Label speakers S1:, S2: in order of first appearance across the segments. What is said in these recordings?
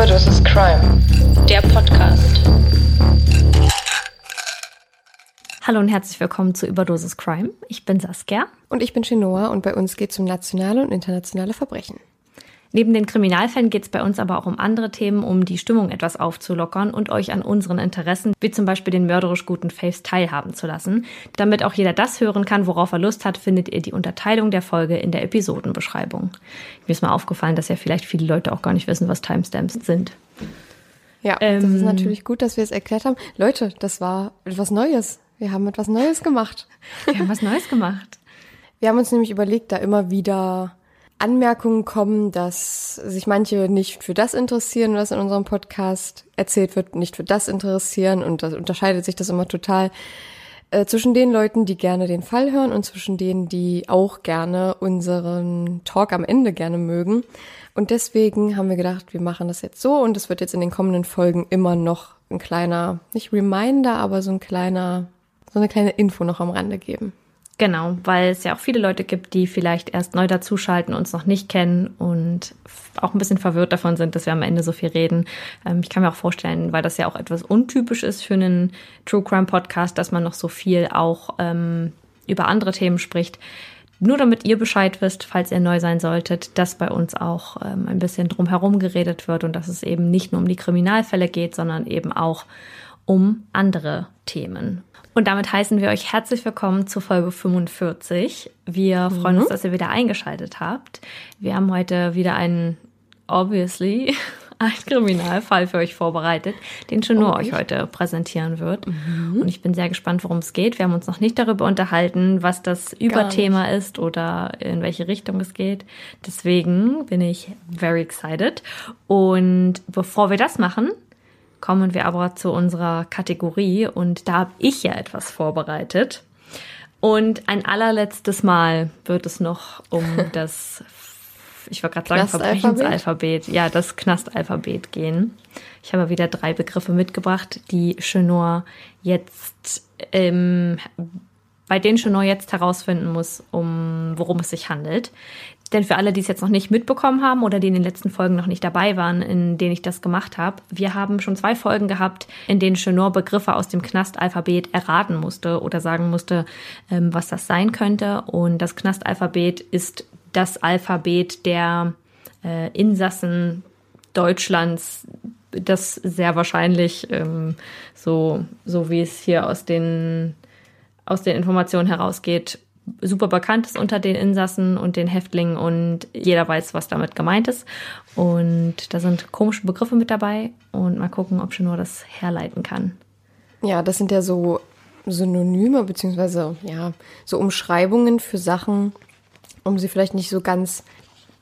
S1: Überdosis Crime.
S2: Der Podcast.
S3: Hallo und herzlich willkommen zu Überdosis Crime. Ich bin Saskia.
S1: Und ich bin Chinoa und bei uns geht es um nationale und internationale Verbrechen.
S3: Neben den Kriminalfällen geht es bei uns aber auch um andere Themen, um die Stimmung etwas aufzulockern und euch an unseren Interessen, wie zum Beispiel den mörderisch guten Faves, teilhaben zu lassen. Damit auch jeder das hören kann, worauf er Lust hat, findet ihr die Unterteilung der Folge in der Episodenbeschreibung. Mir ist mal aufgefallen, dass ja vielleicht viele Leute auch gar nicht wissen, was Timestamps sind.
S1: Ja, ähm, das ist natürlich gut, dass wir es erklärt haben. Leute, das war etwas Neues. Wir haben etwas Neues gemacht.
S3: Wir haben was Neues gemacht.
S1: Wir haben uns nämlich überlegt, da immer wieder Anmerkungen kommen, dass sich manche nicht für das interessieren, was in unserem Podcast erzählt wird, nicht für das interessieren und das unterscheidet sich das immer total äh, zwischen den Leuten, die gerne den Fall hören und zwischen denen, die auch gerne unseren Talk am Ende gerne mögen. Und deswegen haben wir gedacht, wir machen das jetzt so und es wird jetzt in den kommenden Folgen immer noch ein kleiner, nicht Reminder, aber so ein kleiner, so eine kleine Info noch am Rande geben.
S3: Genau, weil es ja auch viele Leute gibt, die vielleicht erst neu dazuschalten, uns noch nicht kennen und auch ein bisschen verwirrt davon sind, dass wir am Ende so viel reden. Ähm, ich kann mir auch vorstellen, weil das ja auch etwas untypisch ist für einen True Crime Podcast, dass man noch so viel auch ähm, über andere Themen spricht. Nur damit ihr Bescheid wisst, falls ihr neu sein solltet, dass bei uns auch ähm, ein bisschen drumherum geredet wird und dass es eben nicht nur um die Kriminalfälle geht, sondern eben auch um andere Themen. Und damit heißen wir euch herzlich willkommen zu Folge 45. Wir freuen uns, mhm. dass ihr wieder eingeschaltet habt. Wir haben heute wieder einen, obviously, einen Kriminalfall für euch vorbereitet, den schon nur euch heute präsentieren wird. Mhm. Und ich bin sehr gespannt, worum es geht. Wir haben uns noch nicht darüber unterhalten, was das Überthema ist oder in welche Richtung es geht. Deswegen bin ich very excited. Und bevor wir das machen, kommen wir aber zu unserer Kategorie und da habe ich ja etwas vorbereitet. Und ein allerletztes Mal wird es noch um das, ich wollte gerade sagen, Verbrechensalphabet, ja, das Knastalphabet gehen. Ich habe wieder drei Begriffe mitgebracht, die Chenor jetzt, ähm, bei denen Chenor jetzt herausfinden muss, um worum es sich handelt. Denn für alle, die es jetzt noch nicht mitbekommen haben oder die in den letzten Folgen noch nicht dabei waren, in denen ich das gemacht habe, wir haben schon zwei Folgen gehabt, in denen Chenor Begriffe aus dem Knastalphabet erraten musste oder sagen musste, ähm, was das sein könnte. Und das Knastalphabet ist das Alphabet der äh, Insassen Deutschlands, das sehr wahrscheinlich ähm, so, so wie es hier aus den, aus den Informationen herausgeht, super bekannt ist unter den Insassen und den Häftlingen und jeder weiß, was damit gemeint ist. Und da sind komische Begriffe mit dabei und mal gucken, ob nur das herleiten kann.
S1: Ja, das sind ja so Synonyme beziehungsweise ja so Umschreibungen für Sachen, um sie vielleicht nicht so ganz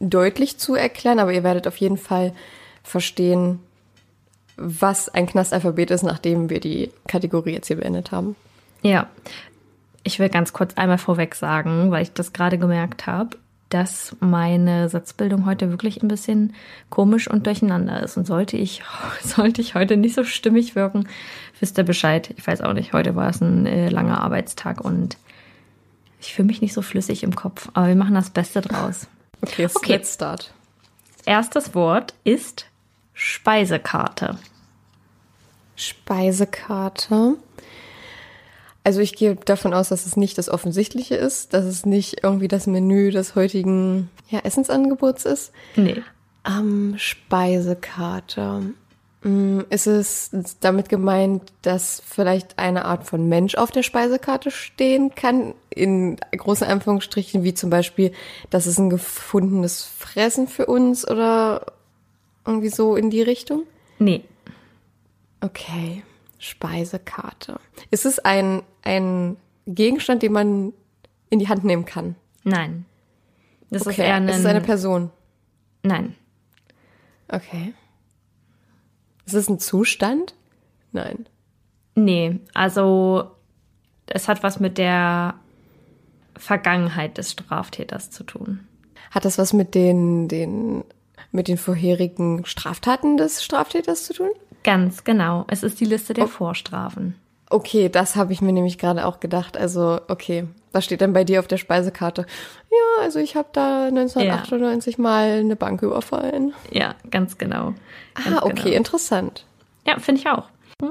S1: deutlich zu erklären, aber ihr werdet auf jeden Fall verstehen, was ein Knastalphabet ist, nachdem wir die Kategorie jetzt hier beendet haben.
S3: Ja, ich will ganz kurz einmal vorweg sagen, weil ich das gerade gemerkt habe, dass meine Satzbildung heute wirklich ein bisschen komisch und durcheinander ist. Und sollte ich, sollte ich heute nicht so stimmig wirken, wisst ihr Bescheid. Ich weiß auch nicht, heute war es ein äh, langer Arbeitstag und ich fühle mich nicht so flüssig im Kopf. Aber wir machen das Beste draus.
S1: Okay, okay. let's start.
S3: Erstes Wort ist Speisekarte.
S1: Speisekarte. Also ich gehe davon aus, dass es nicht das Offensichtliche ist, dass es nicht irgendwie das Menü des heutigen ja, Essensangebots ist.
S3: Nee.
S1: Ähm, Speisekarte. Mm, ist es damit gemeint, dass vielleicht eine Art von Mensch auf der Speisekarte stehen kann? In großen Anführungsstrichen, wie zum Beispiel, das ist ein gefundenes Fressen für uns oder irgendwie so in die Richtung?
S3: Nee.
S1: Okay. Speisekarte. Ist es ein, ein Gegenstand, den man in die Hand nehmen kann.
S3: Nein. Das
S1: okay.
S3: ist eher ein,
S1: es ist eine Person.
S3: Nein.
S1: Okay. Ist es ein Zustand? Nein.
S3: Nee, also es hat was mit der Vergangenheit des Straftäters zu tun.
S1: Hat das was mit den, den, mit den vorherigen Straftaten des Straftäters zu tun?
S3: Ganz genau. Es ist die Liste der oh. Vorstrafen.
S1: Okay, das habe ich mir nämlich gerade auch gedacht. Also, okay, was steht denn bei dir auf der Speisekarte? Ja, also ich habe da 1998 ja. mal eine Bank überfallen.
S3: Ja, ganz genau.
S1: Ganz ah, okay, genau. interessant.
S3: Ja, finde ich auch.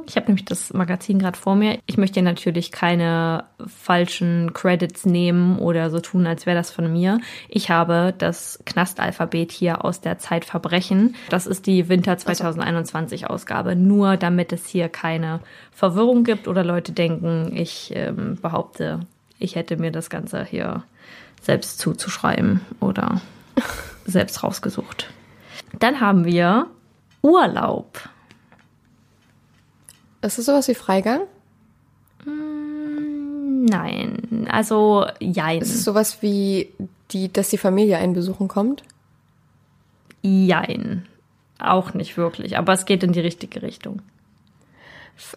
S3: Ich habe nämlich das Magazin gerade vor mir. Ich möchte natürlich keine falschen Credits nehmen oder so tun, als wäre das von mir. Ich habe das Knastalphabet hier aus der Zeit Verbrechen. Das ist die Winter 2021 Ausgabe. Nur damit es hier keine Verwirrung gibt oder Leute denken, ich ähm, behaupte, ich hätte mir das Ganze hier selbst zuzuschreiben oder selbst rausgesucht. Dann haben wir Urlaub.
S1: Ist es sowas wie Freigang?
S3: Mm, nein, also jein.
S1: Ist es sowas wie, die, dass die Familie einen besuchen kommt?
S3: Jein. Auch nicht wirklich, aber es geht in die richtige Richtung.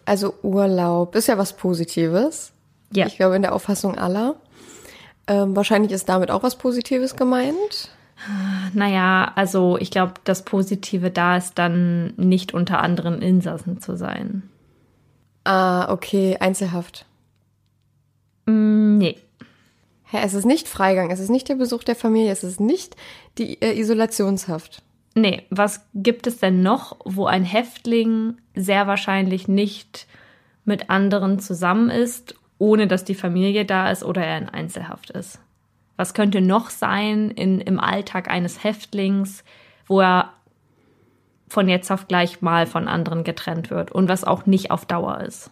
S1: Also Urlaub ist ja was Positives. Ja. Ich glaube, in der Auffassung aller. Ähm, wahrscheinlich ist damit auch was Positives gemeint.
S3: Naja, also ich glaube, das Positive da ist dann nicht unter anderen Insassen zu sein.
S1: Ah, okay, Einzelhaft.
S3: Mm, nee.
S1: Hä, es ist nicht Freigang, es ist nicht der Besuch der Familie, es ist nicht die äh, Isolationshaft.
S3: Nee, was gibt es denn noch, wo ein Häftling sehr wahrscheinlich nicht mit anderen zusammen ist, ohne dass die Familie da ist oder er in Einzelhaft ist? Was könnte noch sein in, im Alltag eines Häftlings, wo er von jetzt auf gleich mal von anderen getrennt wird und was auch nicht auf Dauer ist.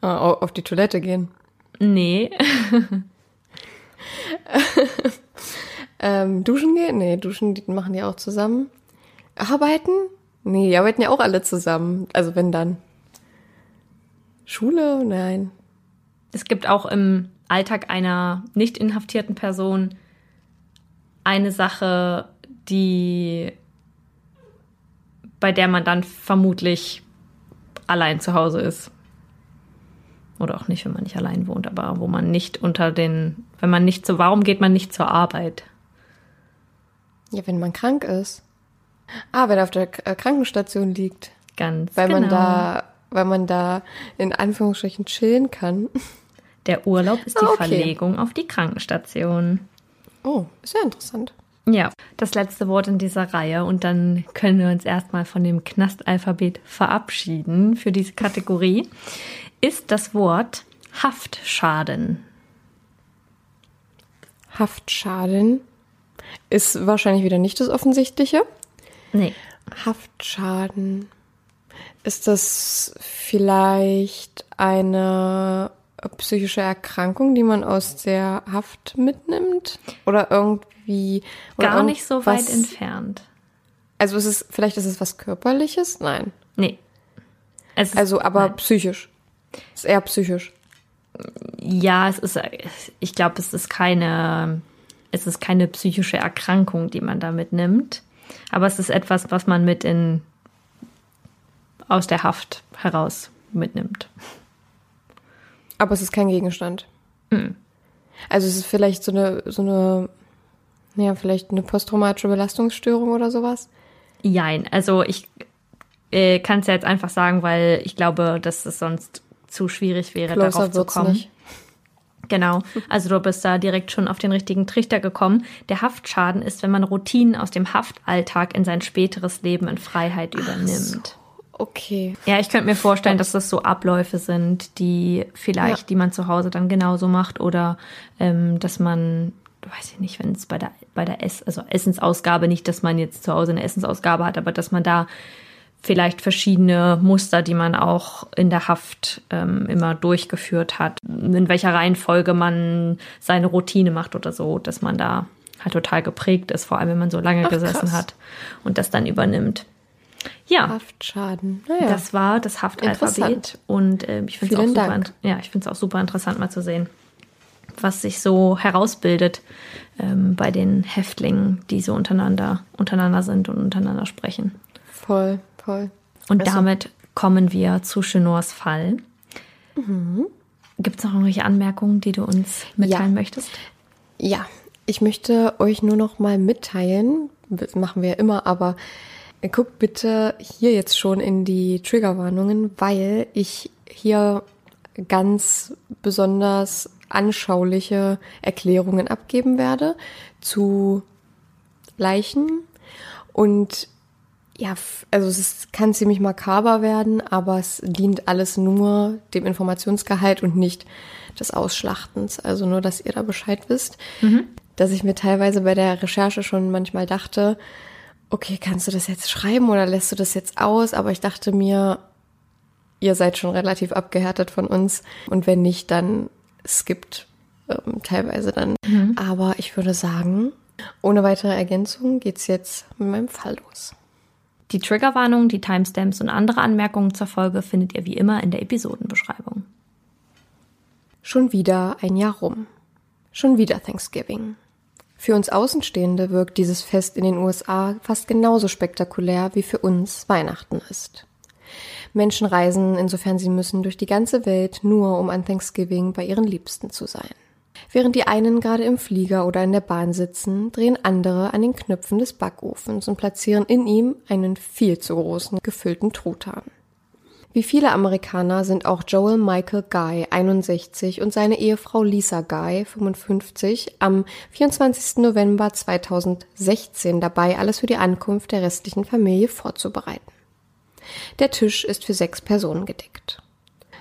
S1: Ah, auf die Toilette gehen?
S3: Nee.
S1: ähm, duschen gehen? Nee, duschen die machen die auch zusammen. Arbeiten? Nee, die arbeiten ja auch alle zusammen. Also wenn dann. Schule? Nein.
S3: Es gibt auch im Alltag einer nicht inhaftierten Person eine Sache, die bei der man dann vermutlich allein zu Hause ist. Oder auch nicht, wenn man nicht allein wohnt, aber wo man nicht unter den, wenn man nicht so, warum geht man nicht zur Arbeit?
S1: Ja, wenn man krank ist. Ah, wenn er auf der äh, Krankenstation liegt.
S3: Ganz
S1: weil
S3: genau.
S1: man da, weil man da in Anführungsstrichen chillen kann.
S3: Der Urlaub ist die ah, okay. Verlegung auf die Krankenstation.
S1: Oh, sehr interessant.
S3: Ja, das letzte Wort in dieser Reihe und dann können wir uns erstmal von dem Knastalphabet verabschieden für diese Kategorie, ist das Wort Haftschaden.
S1: Haftschaden ist wahrscheinlich wieder nicht das Offensichtliche.
S3: Nee.
S1: Haftschaden. Ist das vielleicht eine psychische Erkrankung, die man aus der Haft mitnimmt? Oder irgendwie.
S3: Oder Gar nicht so weit entfernt.
S1: Also ist es, vielleicht ist es was Körperliches? Nein.
S3: Nee.
S1: Ist, also, aber nein. psychisch. Ist eher psychisch.
S3: Ja, es ist, ich glaube, es ist keine, es ist keine psychische Erkrankung, die man da mitnimmt. Aber es ist etwas, was man mit in, aus der Haft heraus mitnimmt.
S1: Aber es ist kein Gegenstand. Mhm. Also es ist vielleicht so eine, so eine, ja, vielleicht eine posttraumatische Belastungsstörung oder sowas?
S3: Jein, also ich äh, kann es ja jetzt einfach sagen, weil ich glaube, dass es sonst zu schwierig wäre, Closer darauf zu kommen. Nicht. Genau, also du bist da direkt schon auf den richtigen Trichter gekommen. Der Haftschaden ist, wenn man Routinen aus dem Haftalltag in sein späteres Leben in Freiheit übernimmt. So.
S1: Okay.
S3: Ja, ich könnte mir vorstellen, dass das so Abläufe sind, die vielleicht, ja. die man zu Hause dann genauso macht oder ähm, dass man, weiß ich nicht, wenn es bei der bei der Ess, also Essensausgabe nicht, dass man jetzt zu Hause eine Essensausgabe hat, aber dass man da vielleicht verschiedene Muster, die man auch in der Haft ähm, immer durchgeführt hat, in welcher Reihenfolge man seine Routine macht oder so, dass man da halt total geprägt ist, vor allem wenn man so lange Ach, gesessen krass. hat und das dann übernimmt. Ja.
S1: Haftschaden.
S3: Naja. Das war das Haftalphabet. Und äh, ich finde es auch, super, ja, auch super interessant mal zu sehen. was sich so herausbildet ähm, bei den Häftlingen, die so untereinander, untereinander sind und untereinander sprechen.
S1: Voll, voll.
S3: Und also. damit kommen wir zu Chenors Fall. Mhm. Gibt es noch irgendwelche Anmerkungen, die du uns mitteilen
S1: ja.
S3: möchtest?
S1: Ja, ich möchte euch nur noch mal mitteilen, das machen wir ja immer, aber guckt bitte hier jetzt schon in die Triggerwarnungen, weil ich hier ganz besonders anschauliche Erklärungen abgeben werde zu Leichen und ja, also es ist, kann ziemlich makaber werden, aber es dient alles nur dem Informationsgehalt und nicht des Ausschlachtens. Also nur, dass ihr da Bescheid wisst. Mhm. Dass ich mir teilweise bei der Recherche schon manchmal dachte, okay, kannst du das jetzt schreiben oder lässt du das jetzt aus? Aber ich dachte mir, ihr seid schon relativ abgehärtet von uns. Und wenn nicht, dann skippt ähm, teilweise dann. Mhm. Aber ich würde sagen, ohne weitere Ergänzung geht's jetzt mit meinem Fall los.
S3: Die Triggerwarnung, die Timestamps und andere Anmerkungen zur Folge findet ihr wie immer in der Episodenbeschreibung.
S1: Schon wieder ein Jahr rum. Schon wieder Thanksgiving. Für uns Außenstehende wirkt dieses Fest in den USA fast genauso spektakulär wie für uns Weihnachten ist. Menschen reisen, insofern sie müssen, durch die ganze Welt nur, um an Thanksgiving bei ihren Liebsten zu sein. Während die einen gerade im Flieger oder in der Bahn sitzen, drehen andere an den Knöpfen des Backofens und platzieren in ihm einen viel zu großen gefüllten Truthahn. Wie viele Amerikaner sind auch Joel Michael Guy, 61, und seine Ehefrau Lisa Guy, 55, am 24. November 2016 dabei, alles für die Ankunft der restlichen Familie vorzubereiten. Der Tisch ist für sechs Personen gedeckt.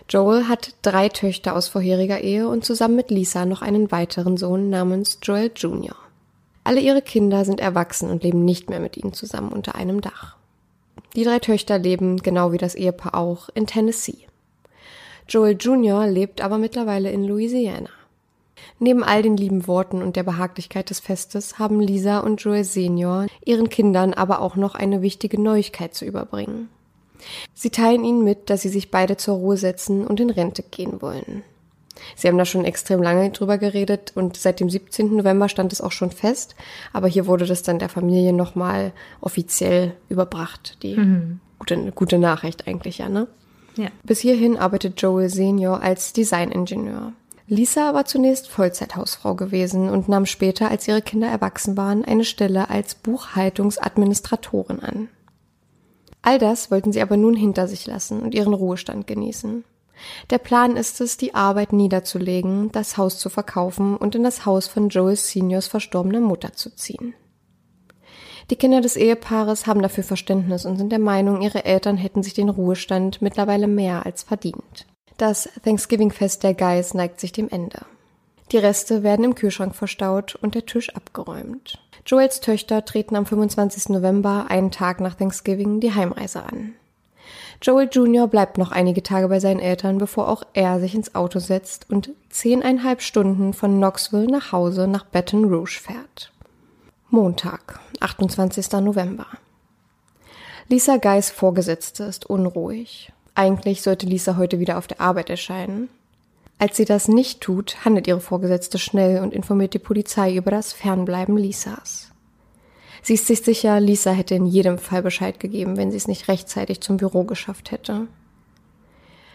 S1: Joel hat drei Töchter aus vorheriger Ehe und zusammen mit Lisa noch einen weiteren Sohn namens Joel Jr. Alle ihre Kinder sind erwachsen und leben nicht mehr mit ihnen zusammen unter einem Dach. Die drei Töchter leben, genau wie das Ehepaar auch, in Tennessee. Joel Jr. lebt aber mittlerweile in Louisiana. Neben all den lieben Worten und der Behaglichkeit des Festes haben Lisa und Joel Senior ihren Kindern aber auch noch eine wichtige Neuigkeit zu überbringen. Sie teilen ihnen mit, dass sie sich beide zur Ruhe setzen und in Rente gehen wollen. Sie haben da schon extrem lange drüber geredet und seit dem 17. November stand es auch schon fest, aber hier wurde das dann der Familie nochmal offiziell überbracht. Die mhm. gute, gute Nachricht eigentlich, ja, ne? Ja. Bis hierhin arbeitet Joel Senior als Designingenieur. Lisa war zunächst Vollzeithausfrau gewesen und nahm später, als ihre Kinder erwachsen waren, eine Stelle als Buchhaltungsadministratorin an. All das wollten sie aber nun hinter sich lassen und ihren Ruhestand genießen. Der Plan ist es, die Arbeit niederzulegen, das Haus zu verkaufen und in das Haus von Joel Seniors verstorbener Mutter zu ziehen. Die Kinder des Ehepaares haben dafür Verständnis und sind der Meinung, ihre Eltern hätten sich den Ruhestand mittlerweile mehr als verdient. Das Thanksgiving-Fest der Guys neigt sich dem Ende. Die Reste werden im Kühlschrank verstaut und der Tisch abgeräumt. Joels Töchter treten am 25. November, einen Tag nach Thanksgiving, die Heimreise an. Joel Jr. bleibt noch einige Tage bei seinen Eltern, bevor auch er sich ins Auto setzt und zehneinhalb Stunden von Knoxville nach Hause nach Baton Rouge fährt. Montag, 28. November. Lisa Guys Vorgesetzte ist unruhig. Eigentlich sollte Lisa heute wieder auf der Arbeit erscheinen. Als sie das nicht tut, handelt ihre Vorgesetzte schnell und informiert die Polizei über das Fernbleiben Lisas. Sie ist sich sicher, Lisa hätte in jedem Fall Bescheid gegeben, wenn sie es nicht rechtzeitig zum Büro geschafft hätte.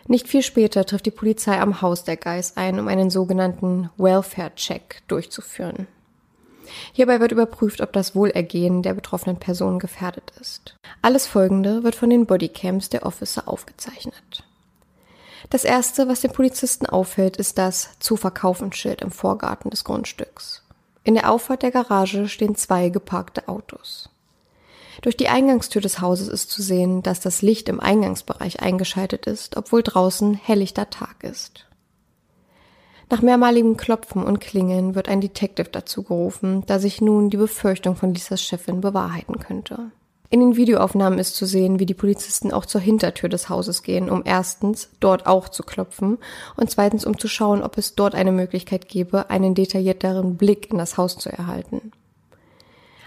S1: Nicht viel später trifft die Polizei am Haus der Geis ein, um einen sogenannten Welfare-Check durchzuführen. Hierbei wird überprüft, ob das Wohlergehen der betroffenen Person gefährdet ist. Alles Folgende wird von den Bodycams der Officer aufgezeichnet. Das erste, was den Polizisten auffällt, ist das zu verkaufen Schild im Vorgarten des Grundstücks. In der Auffahrt der Garage stehen zwei geparkte Autos. Durch die Eingangstür des Hauses ist zu sehen, dass das Licht im Eingangsbereich eingeschaltet ist, obwohl draußen helllichter Tag ist. Nach mehrmaligem Klopfen und Klingeln wird ein Detective dazu gerufen, da sich nun die Befürchtung von Lisas Chefin bewahrheiten könnte. In den Videoaufnahmen ist zu sehen, wie die Polizisten auch zur Hintertür des Hauses gehen, um erstens dort auch zu klopfen und zweitens um zu schauen, ob es dort eine Möglichkeit gäbe, einen detaillierteren Blick in das Haus zu erhalten.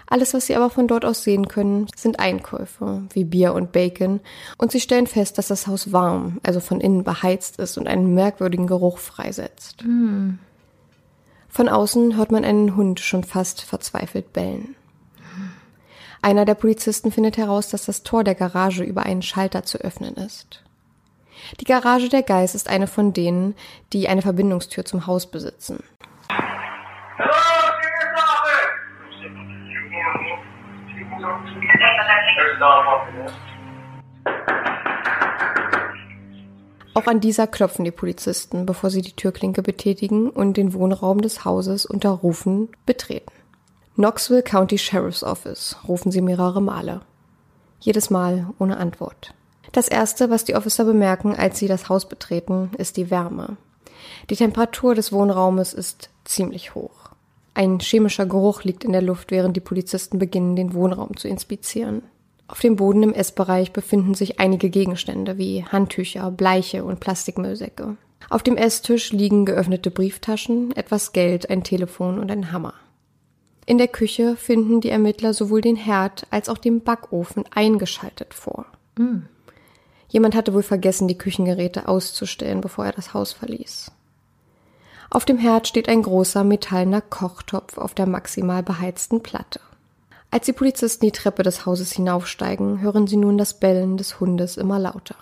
S1: Alles, was sie aber von dort aus sehen können, sind Einkäufe, wie Bier und Bacon, und sie stellen fest, dass das Haus warm, also von innen beheizt ist und einen merkwürdigen Geruch freisetzt. Mm. Von außen hört man einen Hund schon fast verzweifelt bellen. Einer der Polizisten findet heraus, dass das Tor der Garage über einen Schalter zu öffnen ist. Die Garage der Geist ist eine von denen, die eine Verbindungstür zum Haus besitzen. Auch an dieser klopfen die Polizisten, bevor sie die Türklinke betätigen und den Wohnraum des Hauses unter Rufen betreten. Knoxville County Sheriff's Office rufen sie mehrere Male. Jedes Mal ohne Antwort. Das erste, was die Officer bemerken, als sie das Haus betreten, ist die Wärme. Die Temperatur des Wohnraumes ist ziemlich hoch. Ein chemischer Geruch liegt in der Luft, während die Polizisten beginnen, den Wohnraum zu inspizieren. Auf dem Boden im Essbereich befinden sich einige Gegenstände wie Handtücher, Bleiche und Plastikmüllsäcke. Auf dem Esstisch liegen geöffnete Brieftaschen, etwas Geld, ein Telefon und ein Hammer. In der Küche finden die Ermittler sowohl den Herd als auch den Backofen eingeschaltet vor. Mm. Jemand hatte wohl vergessen, die Küchengeräte auszustellen, bevor er das Haus verließ. Auf dem Herd steht ein großer metallener Kochtopf auf der maximal beheizten Platte. Als die Polizisten die Treppe des Hauses hinaufsteigen, hören sie nun das Bellen des Hundes immer lauter.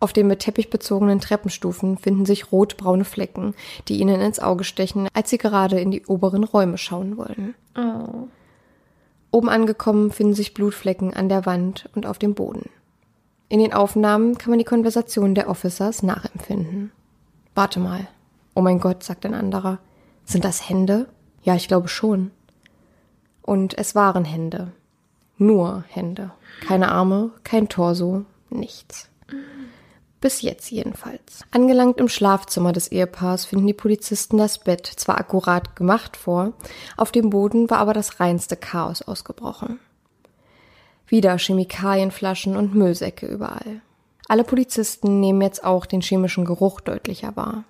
S1: Auf den mit Teppich bezogenen Treppenstufen finden sich rotbraune Flecken, die ihnen ins Auge stechen, als sie gerade in die oberen Räume schauen wollen. Oh. Oben angekommen finden sich Blutflecken an der Wand und auf dem Boden. In den Aufnahmen kann man die Konversation der Officers nachempfinden. Warte mal. Oh mein Gott, sagt ein anderer. Sind das Hände? Ja, ich glaube schon. Und es waren Hände. Nur Hände. Keine Arme, kein Torso, nichts. Bis jetzt jedenfalls. Angelangt im Schlafzimmer des Ehepaars finden die Polizisten das Bett zwar akkurat gemacht vor, auf dem Boden war aber das reinste Chaos ausgebrochen. Wieder Chemikalienflaschen und Müllsäcke überall. Alle Polizisten nehmen jetzt auch den chemischen Geruch deutlicher wahr.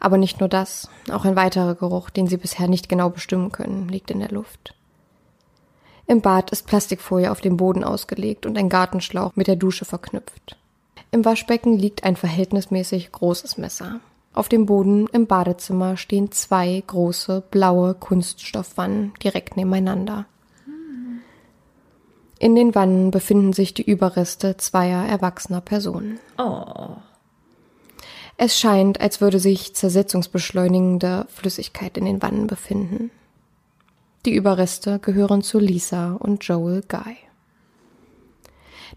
S1: Aber nicht nur das, auch ein weiterer Geruch, den sie bisher nicht genau bestimmen können, liegt in der Luft. Im Bad ist Plastikfolie auf dem Boden ausgelegt und ein Gartenschlauch mit der Dusche verknüpft. Im Waschbecken liegt ein verhältnismäßig großes Messer. Auf dem Boden im Badezimmer stehen zwei große blaue Kunststoffwannen direkt nebeneinander. In den Wannen befinden sich die Überreste zweier erwachsener Personen. Oh. Es scheint, als würde sich zersetzungsbeschleunigende Flüssigkeit in den Wannen befinden. Die Überreste gehören zu Lisa und Joel Guy.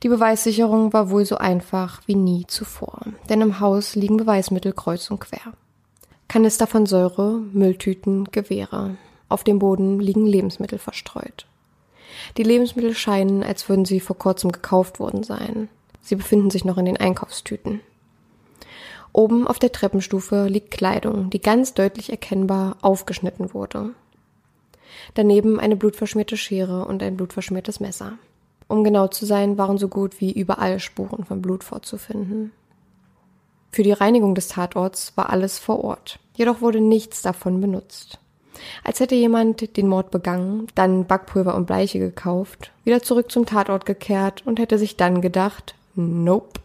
S1: Die Beweissicherung war wohl so einfach wie nie zuvor, denn im Haus liegen Beweismittel kreuz und quer. Kanister von Säure, Mülltüten, Gewehre. Auf dem Boden liegen Lebensmittel verstreut. Die Lebensmittel scheinen, als würden sie vor kurzem gekauft worden sein. Sie befinden sich noch in den Einkaufstüten. Oben auf der Treppenstufe liegt Kleidung, die ganz deutlich erkennbar aufgeschnitten wurde. Daneben eine blutverschmierte Schere und ein blutverschmiertes Messer. Um genau zu sein, waren so gut wie überall Spuren von Blut vorzufinden. Für die Reinigung des Tatorts war alles vor Ort, jedoch wurde nichts davon benutzt. Als hätte jemand den Mord begangen, dann Backpulver und Bleiche gekauft, wieder zurück zum Tatort gekehrt und hätte sich dann gedacht, nope.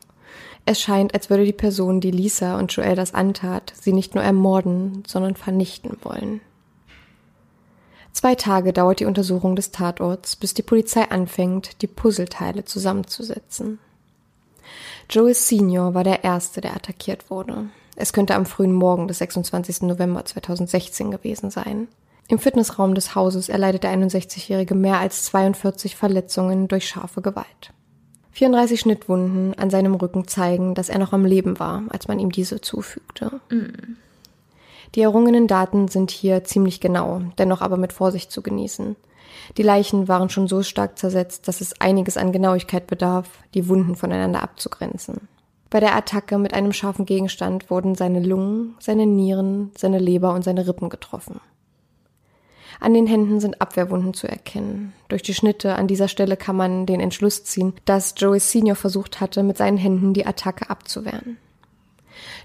S1: Es scheint, als würde die Person, die Lisa und Joel das antat, sie nicht nur ermorden, sondern vernichten wollen. Zwei Tage dauert die Untersuchung des Tatorts, bis die Polizei anfängt, die Puzzleteile zusammenzusetzen. Joel Senior war der Erste, der attackiert wurde. Es könnte am frühen Morgen des 26. November 2016 gewesen sein. Im Fitnessraum des Hauses erleidet der 61-Jährige mehr als 42 Verletzungen durch scharfe Gewalt. 34 Schnittwunden an seinem Rücken zeigen, dass er noch am Leben war, als man ihm diese zufügte. Mm. Die errungenen Daten sind hier ziemlich genau, dennoch aber mit Vorsicht zu genießen. Die Leichen waren schon so stark zersetzt, dass es einiges an Genauigkeit bedarf, die Wunden voneinander abzugrenzen. Bei der Attacke mit einem scharfen Gegenstand wurden seine Lungen, seine Nieren, seine Leber und seine Rippen getroffen. An den Händen sind Abwehrwunden zu erkennen. Durch die Schnitte an dieser Stelle kann man den Entschluss ziehen, dass Joey Senior versucht hatte, mit seinen Händen die Attacke abzuwehren.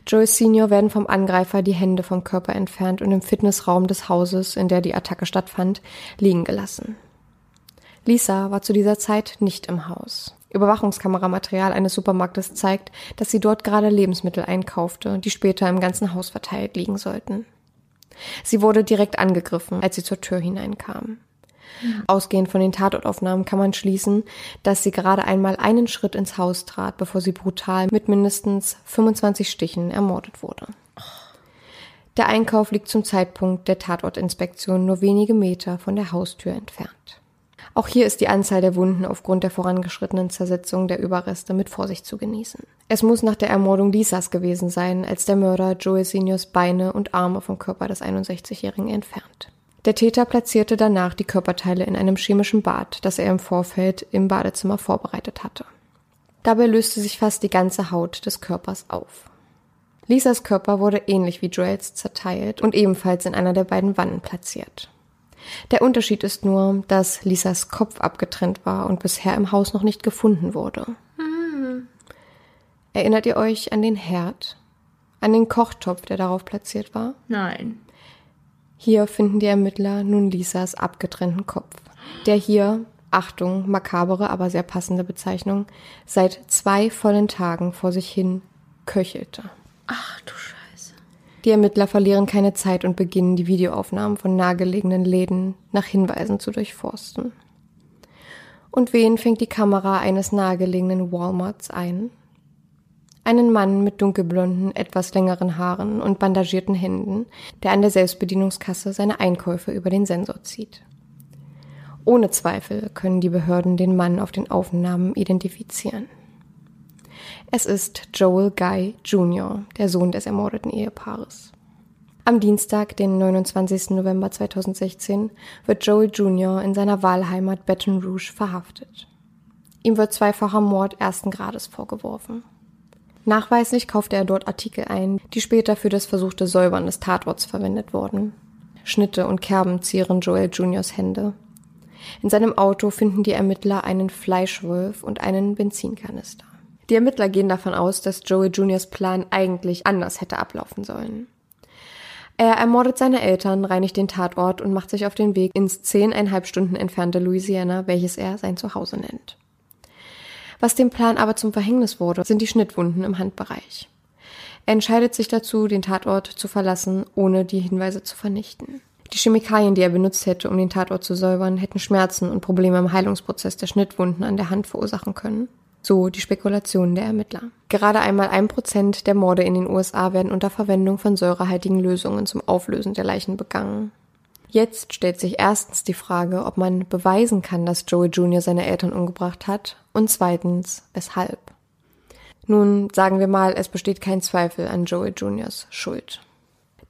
S1: Joey Senior werden vom Angreifer die Hände vom Körper entfernt und im Fitnessraum des Hauses, in der die Attacke stattfand, liegen gelassen. Lisa war zu dieser Zeit nicht im Haus. Überwachungskameramaterial eines Supermarktes zeigt, dass sie dort gerade Lebensmittel einkaufte, die später im ganzen Haus verteilt liegen sollten. Sie wurde direkt angegriffen, als sie zur Tür hineinkam. Ausgehend von den Tatortaufnahmen kann man schließen, dass sie gerade einmal einen Schritt ins Haus trat, bevor sie brutal mit mindestens 25 Stichen ermordet wurde. Der Einkauf liegt zum Zeitpunkt der Tatortinspektion nur wenige Meter von der Haustür entfernt. Auch hier ist die Anzahl der Wunden aufgrund der vorangeschrittenen Zersetzung der Überreste mit Vorsicht zu genießen. Es muss nach der Ermordung Lisas gewesen sein, als der Mörder Joel Seniors Beine und Arme vom Körper des 61-Jährigen entfernt. Der Täter platzierte danach die Körperteile in einem chemischen Bad, das er im Vorfeld im Badezimmer vorbereitet hatte. Dabei löste sich fast die ganze Haut des Körpers auf. Lisas Körper wurde ähnlich wie Joels zerteilt und ebenfalls in einer der beiden Wannen platziert. Der Unterschied ist nur, dass Lisas Kopf abgetrennt war und bisher im Haus noch nicht gefunden wurde. Hm. Erinnert ihr euch an den Herd? An den Kochtopf, der darauf platziert war?
S3: Nein.
S1: Hier finden die Ermittler nun Lisas abgetrennten Kopf, der hier, Achtung, makabere, aber sehr passende Bezeichnung, seit zwei vollen Tagen vor sich hin köchelte.
S3: Ach du Scheiße.
S1: Die Ermittler verlieren keine Zeit und beginnen die Videoaufnahmen von nahegelegenen Läden nach Hinweisen zu durchforsten. Und wen fängt die Kamera eines nahegelegenen Walmarts ein? Einen Mann mit dunkelblonden, etwas längeren Haaren und bandagierten Händen, der an der Selbstbedienungskasse seine Einkäufe über den Sensor zieht. Ohne Zweifel können die Behörden den Mann auf den Aufnahmen identifizieren. Es ist Joel Guy Jr., der Sohn des ermordeten Ehepaares. Am Dienstag, den 29. November 2016, wird Joel Jr. in seiner Wahlheimat Baton Rouge verhaftet. Ihm wird zweifacher Mord ersten Grades vorgeworfen. Nachweislich kaufte er dort Artikel ein, die später für das versuchte Säubern des Tatorts verwendet wurden. Schnitte und Kerben zieren Joel Juniors Hände. In seinem Auto finden die Ermittler einen Fleischwolf und einen Benzinkanister. Die Ermittler gehen davon aus, dass Joey Juniors Plan eigentlich anders hätte ablaufen sollen. Er ermordet seine Eltern, reinigt den Tatort und macht sich auf den Weg ins zehneinhalb Stunden entfernte Louisiana, welches er sein Zuhause nennt. Was dem Plan aber zum Verhängnis wurde, sind die Schnittwunden im Handbereich. Er entscheidet sich dazu, den Tatort zu verlassen, ohne die Hinweise zu vernichten. Die Chemikalien, die er benutzt hätte, um den Tatort zu säubern, hätten Schmerzen und Probleme im Heilungsprozess der Schnittwunden an der Hand verursachen können. So die Spekulationen der Ermittler. Gerade einmal ein Prozent der Morde in den USA werden unter Verwendung von säurehaltigen Lösungen zum Auflösen der Leichen begangen. Jetzt stellt sich erstens die Frage, ob man beweisen kann, dass Joey Jr. seine Eltern umgebracht hat und zweitens, weshalb. Nun sagen wir mal, es besteht kein Zweifel an Joey Jr.'s Schuld.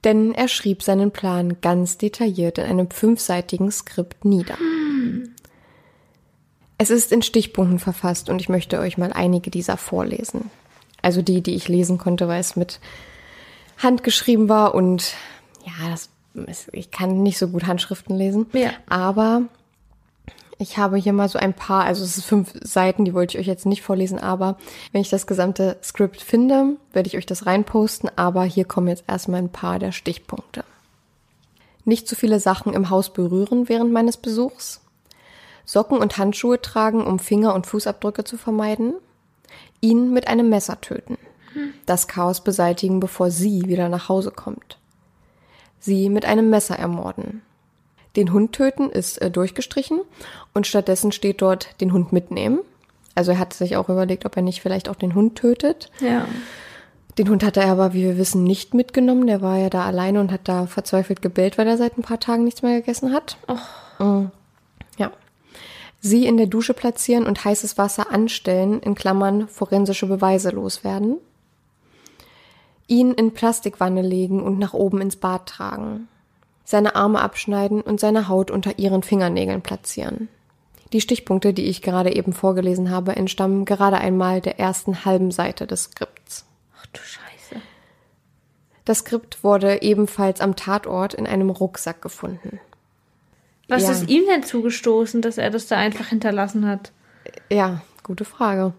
S1: Denn er schrieb seinen Plan ganz detailliert in einem fünfseitigen Skript nieder. Es ist in Stichpunkten verfasst und ich möchte euch mal einige dieser vorlesen. Also die, die ich lesen konnte, weil es mit Hand geschrieben war und ja, das, ich kann nicht so gut Handschriften lesen.
S3: Ja.
S1: Aber ich habe hier mal so ein paar, also es ist fünf Seiten, die wollte ich euch jetzt nicht vorlesen, aber wenn ich das gesamte Skript finde, werde ich euch das reinposten, aber hier kommen jetzt erstmal ein paar der Stichpunkte. Nicht zu viele Sachen im Haus berühren während meines Besuchs. Socken und Handschuhe tragen, um Finger- und Fußabdrücke zu vermeiden, ihn mit einem Messer töten, das Chaos beseitigen, bevor sie wieder nach Hause kommt, sie mit einem Messer ermorden. Den Hund töten ist äh, durchgestrichen und stattdessen steht dort den Hund mitnehmen. Also er hat sich auch überlegt, ob er nicht vielleicht auch den Hund tötet.
S3: Ja.
S1: Den Hund hat er aber, wie wir wissen, nicht mitgenommen. Der war ja da alleine und hat da verzweifelt gebellt, weil er seit ein paar Tagen nichts mehr gegessen hat. Oh. Ja sie in der Dusche platzieren und heißes Wasser anstellen, in Klammern forensische Beweise loswerden, ihn in Plastikwanne legen und nach oben ins Bad tragen, seine Arme abschneiden und seine Haut unter ihren Fingernägeln platzieren. Die Stichpunkte, die ich gerade eben vorgelesen habe, entstammen gerade einmal der ersten halben Seite des Skripts.
S3: Ach du Scheiße.
S1: Das Skript wurde ebenfalls am Tatort in einem Rucksack gefunden.
S3: Was
S1: Ja.
S3: ist ihm denn zugestoßen, dass er das da einfach hinterlassen hat?
S1: Ja, gute Frage.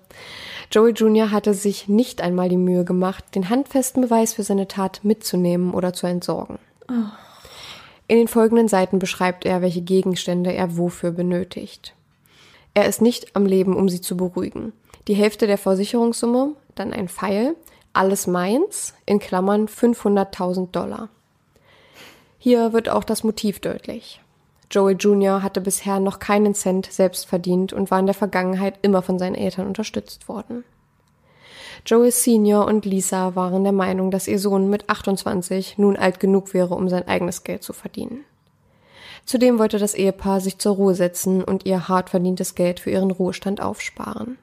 S1: Joey Jr. hatte sich nicht einmal die Mühe gemacht, den handfesten Beweis für seine Tat mitzunehmen oder zu entsorgen. In den folgenden Seiten beschreibt er, welche Gegenstände er wofür benötigt. Er ist nicht am Leben, um sie zu beruhigen. Die Hälfte der Versicherungssumme, dann ein Pfeil, alles meins, in Klammern 500.000 Dollar. Hier wird auch das Motiv deutlich. Joey Jr. hatte bisher noch keinen Cent selbst verdient und war in der Vergangenheit immer von seinen Eltern unterstützt worden. Joey Senior und Lisa waren der Meinung, dass ihr Sohn mit 28 nun alt genug wäre, um sein eigenes Geld zu verdienen. Zudem wollte das Ehepaar sich zur Ruhe setzen und ihr hart verdientes Geld für ihren Ruhestand aufsparen.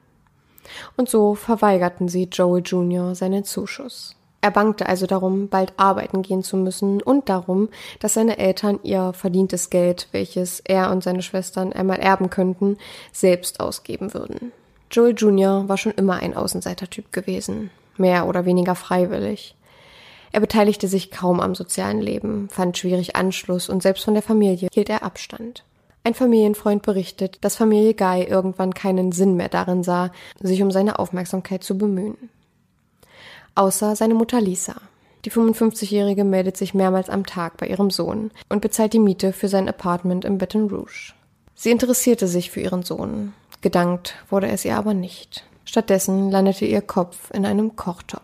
S1: Und so verweigerten sie Joey Jr. seinen Zuschuss. Er bangte also darum, bald arbeiten gehen zu müssen und darum, dass seine Eltern ihr verdientes Geld, welches er und seine Schwestern einmal erben könnten, selbst ausgeben würden. Joel Jr. war schon immer ein Außenseitertyp gewesen, mehr oder weniger freiwillig. Er beteiligte sich kaum am sozialen Leben, fand schwierig Anschluss und selbst von der Familie hielt er Abstand. Ein Familienfreund berichtet, dass Familie Guy irgendwann keinen Sinn mehr darin sah, sich um seine Aufmerksamkeit zu bemühen. Außer seine Mutter Lisa. Die 55-Jährige meldet sich mehrmals am Tag bei ihrem Sohn und bezahlt die Miete für sein Apartment in Baton Rouge. Sie interessierte sich für ihren Sohn. Gedankt wurde es ihr aber nicht. Stattdessen landete ihr Kopf in einem Kochtopf.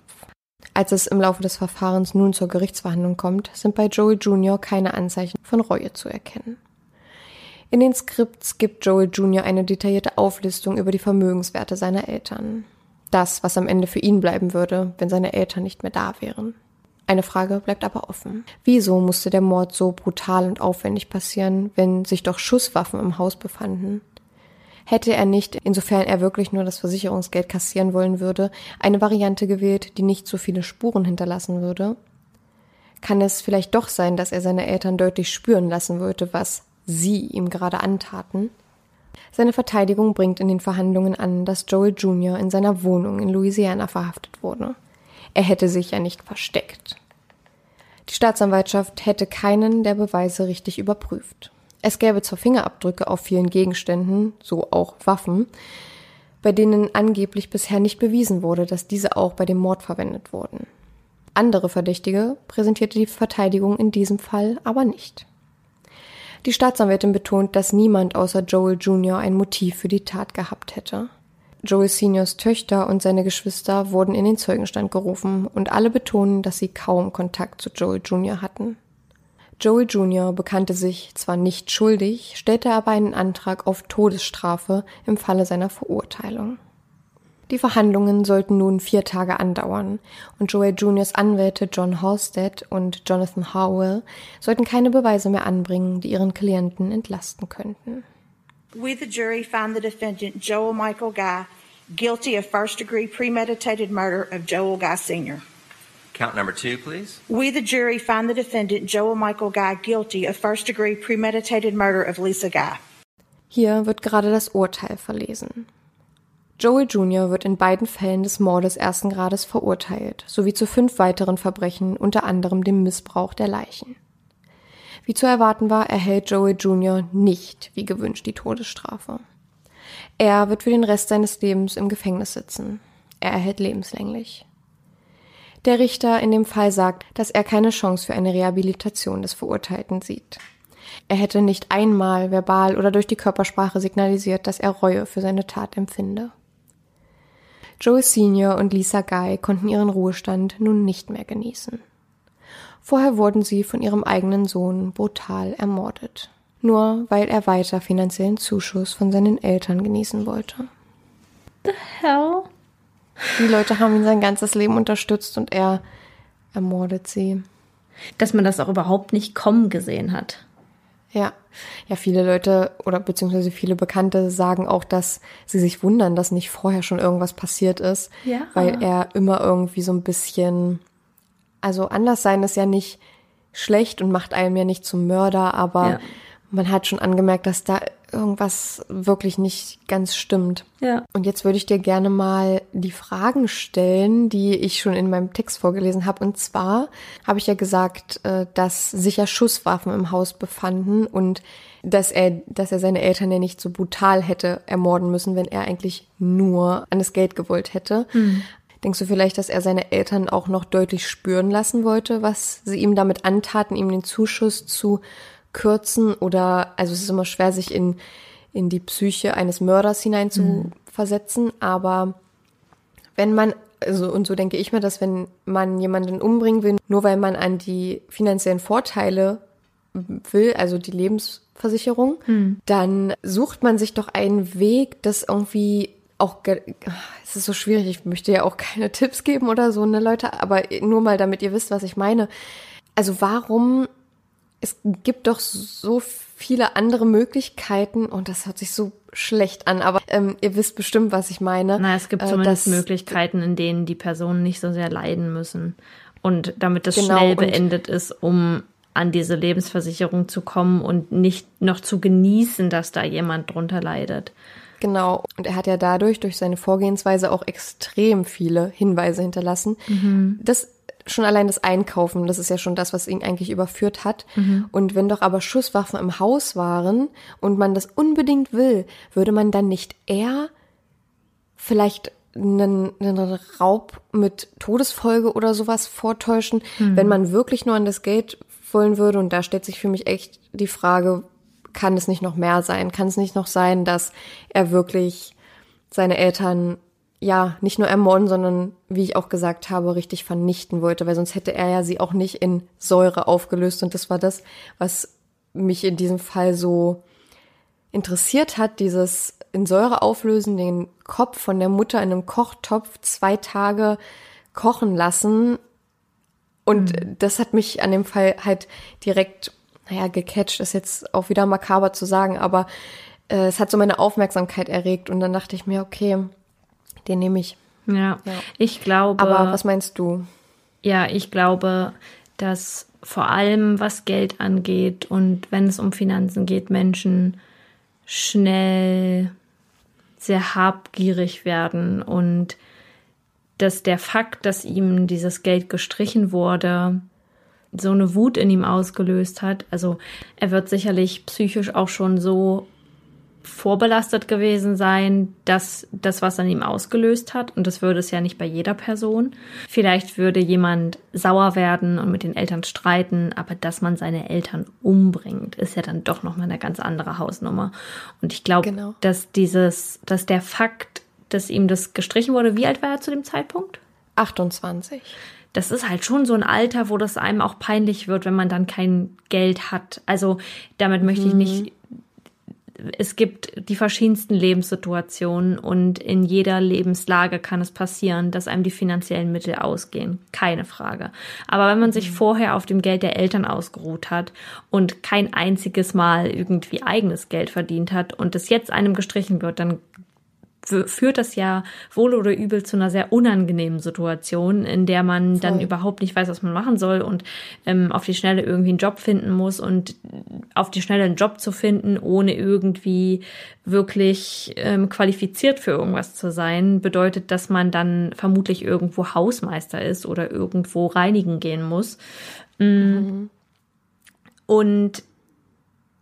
S1: Als es im Laufe des Verfahrens nun zur Gerichtsverhandlung kommt, sind bei Joey Jr. keine Anzeichen von Reue zu erkennen. In den Skripts gibt Joel Jr. eine detaillierte Auflistung über die Vermögenswerte seiner Eltern. Das, was am Ende für ihn bleiben würde, wenn seine Eltern nicht mehr da wären. Eine Frage bleibt aber offen. Wieso musste der Mord so brutal und aufwendig passieren, wenn sich doch Schusswaffen im Haus befanden? Hätte er nicht, insofern er wirklich nur das Versicherungsgeld kassieren wollen würde, eine Variante gewählt, die nicht so viele Spuren hinterlassen würde? Kann es vielleicht doch sein, dass er seine Eltern deutlich spüren lassen wollte, was sie ihm gerade antaten? Seine Verteidigung bringt in den Verhandlungen an, dass Joel Jr. in seiner Wohnung in Louisiana verhaftet wurde. Er hätte sich ja nicht versteckt. Die Staatsanwaltschaft hätte keinen der Beweise richtig überprüft. Es gäbe zwar Fingerabdrücke auf vielen Gegenständen, so auch Waffen, bei denen angeblich bisher nicht bewiesen wurde, dass diese auch bei dem Mord verwendet wurden. Andere Verdächtige präsentierte die Verteidigung in diesem Fall aber nicht. Die Staatsanwältin betont, dass niemand außer Joel Jr. ein Motiv für die Tat gehabt hätte. Joel Seniors Töchter und seine Geschwister wurden in den Zeugenstand gerufen und alle betonen, dass sie kaum Kontakt zu Joel Jr. hatten. Joey Jr. bekannte sich zwar nicht schuldig, stellte aber einen Antrag auf Todesstrafe im Falle seiner Verurteilung. Die Verhandlungen sollten nun vier Tage andauern und Joey Juniors Anwälte John Halstead und Jonathan Howell sollten keine Beweise mehr anbringen, die ihren Klienten entlasten könnten.
S2: We the jury find the defendant Joel Michael Guy guilty of first degree premeditated murder of Joel Guy Sr.
S4: Count number two, please.
S2: We, the jury, find the defendant Joel Michael Guy guilty of first degree premeditated murder of Lisa Guy.
S1: Hier wird gerade das Urteil verlesen. Joel Jr. wird in beiden Fällen des Mordes ersten Grades verurteilt, sowie zu fünf weiteren Verbrechen, unter anderem dem Missbrauch der Leichen. Wie zu erwarten war, erhält Joel Jr. nicht, wie gewünscht, die Todesstrafe. Er wird für den Rest seines Lebens im Gefängnis sitzen. Er erhält lebenslänglich. Der Richter in dem Fall sagt, dass er keine Chance für eine Rehabilitation des Verurteilten sieht. Er hätte nicht einmal verbal oder durch die Körpersprache signalisiert, dass er Reue für seine Tat empfinde. Joey Senior und Lisa Guy konnten ihren Ruhestand nun nicht mehr genießen. Vorher wurden sie von ihrem eigenen Sohn brutal ermordet, nur weil er weiter finanziellen Zuschuss von seinen Eltern genießen wollte.
S3: The hell?
S1: Die Leute haben ihn sein ganzes Leben unterstützt und er ermordet sie.
S3: Dass man das auch überhaupt nicht kommen gesehen hat.
S1: Ja, ja, viele Leute oder beziehungsweise viele Bekannte sagen auch, dass sie sich wundern, dass nicht vorher schon irgendwas passiert ist,
S3: ja.
S1: weil er immer irgendwie so ein bisschen, also anders sein ist ja nicht schlecht und macht einem ja nicht zum Mörder, aber ja. Man hat schon angemerkt, dass da irgendwas wirklich nicht ganz stimmt.
S3: Ja.
S1: Und jetzt würde ich dir gerne mal die Fragen stellen, die ich schon in meinem Text vorgelesen habe. Und zwar habe ich ja gesagt, äh, dass sicher Schusswaffen im Haus befanden und dass er, dass er seine Eltern ja nicht so brutal hätte ermorden müssen, wenn er eigentlich nur an das Geld gewollt hätte. Mhm. Denkst du vielleicht, dass er seine Eltern auch noch deutlich spüren lassen wollte, was sie ihm damit antaten, ihm den Zuschuss zu kürzen oder, also es ist immer schwer, sich in, in die Psyche eines Mörders hinein zu mhm. versetzen, aber wenn man, also und so denke ich mir, dass wenn man jemanden umbringen will, nur weil man an die finanziellen Vorteile will, also die Lebensversicherung, dann sucht man sich doch einen Weg, das irgendwie auch, es ist so schwierig, ich möchte ja auch keine Tipps geben oder so, ne Leute, aber nur mal, damit ihr wisst, was ich meine. Also warum, es gibt doch so viele andere Möglichkeiten und das hört sich so schlecht an, aber ähm, ihr wisst bestimmt, was ich meine.
S3: Na, es gibt
S1: äh,
S3: zumindest Möglichkeiten, in denen die Personen nicht so sehr leiden müssen. Und damit das
S1: Genau,
S3: schnell beendet ist, um an diese Lebensversicherung zu kommen und nicht noch zu genießen, dass da jemand drunter leidet.
S1: Genau. Und er hat ja dadurch, durch seine Vorgehensweise auch extrem viele Hinweise hinterlassen. Das schon allein das Einkaufen, das ist ja schon das, was ihn eigentlich überführt hat. Und wenn doch aber Schusswaffen im Haus waren und man das unbedingt will, würde man dann nicht eher vielleicht einen, einen Raub mit Todesfolge oder sowas vortäuschen, wenn man wirklich nur an das Geld wollen würde. Und da stellt sich für mich echt die Frage, kann es nicht noch mehr sein? Kann es nicht noch sein, dass er wirklich seine Eltern ja nicht nur ermorden, sondern wie ich auch gesagt habe, richtig vernichten wollte, weil sonst hätte er ja sie auch nicht in Säure aufgelöst. Und das war das, was mich in diesem Fall so interessiert hat, dieses in Säure auflösen, den Kopf von der Mutter in einem Kochtopf zwei Tage kochen lassen. Und das hat mich an dem Fall halt direkt, naja, gecatcht, ist jetzt auch wieder makaber zu sagen, aber äh, es hat so meine Aufmerksamkeit erregt und dann dachte ich mir, okay, den nehme ich.
S3: Ja, ich glaube.
S1: Aber was meinst du?
S3: Ja, ich glaube, dass vor allem was Geld angeht und wenn es um Finanzen geht, Menschen schnell sehr habgierig werden und dass der Fakt, dass ihm dieses Geld gestrichen wurde, so eine Wut in ihm ausgelöst hat. Also er wird sicherlich psychisch auch schon so vorbelastet gewesen sein, dass das, was an ihm ausgelöst hat, und das würde es ja nicht bei jeder Person. Vielleicht würde jemand sauer werden und mit den Eltern streiten, aber dass man seine Eltern umbringt, ist ja dann doch nochmal eine ganz andere Hausnummer. Und ich glaube,
S1: Genau.
S3: dass dieses, dass der Fakt, dass ihm das gestrichen wurde, wie alt war er zu dem Zeitpunkt?
S1: 28.
S3: das ist halt schon so ein Alter, wo das einem auch peinlich wird, wenn man dann kein Geld hat. Also damit möchte ich nicht. Es gibt die verschiedensten Lebenssituationen und in jeder Lebenslage kann es passieren, dass einem die finanziellen Mittel ausgehen. Keine Frage. Aber wenn man sich vorher auf dem Geld der Eltern ausgeruht hat und kein einziges Mal irgendwie eigenes Geld verdient hat und es jetzt einem gestrichen wird, dann führt das ja wohl oder übel zu einer sehr unangenehmen Situation, in der man dann
S1: Voll.
S3: überhaupt nicht weiß, was man machen soll und ähm, auf die Schnelle irgendwie einen Job finden muss und auf die Schnelle einen Job zu finden, ohne irgendwie wirklich ähm, qualifiziert für irgendwas zu sein, bedeutet, dass man dann vermutlich irgendwo Hausmeister ist oder irgendwo reinigen gehen muss. Mm. Und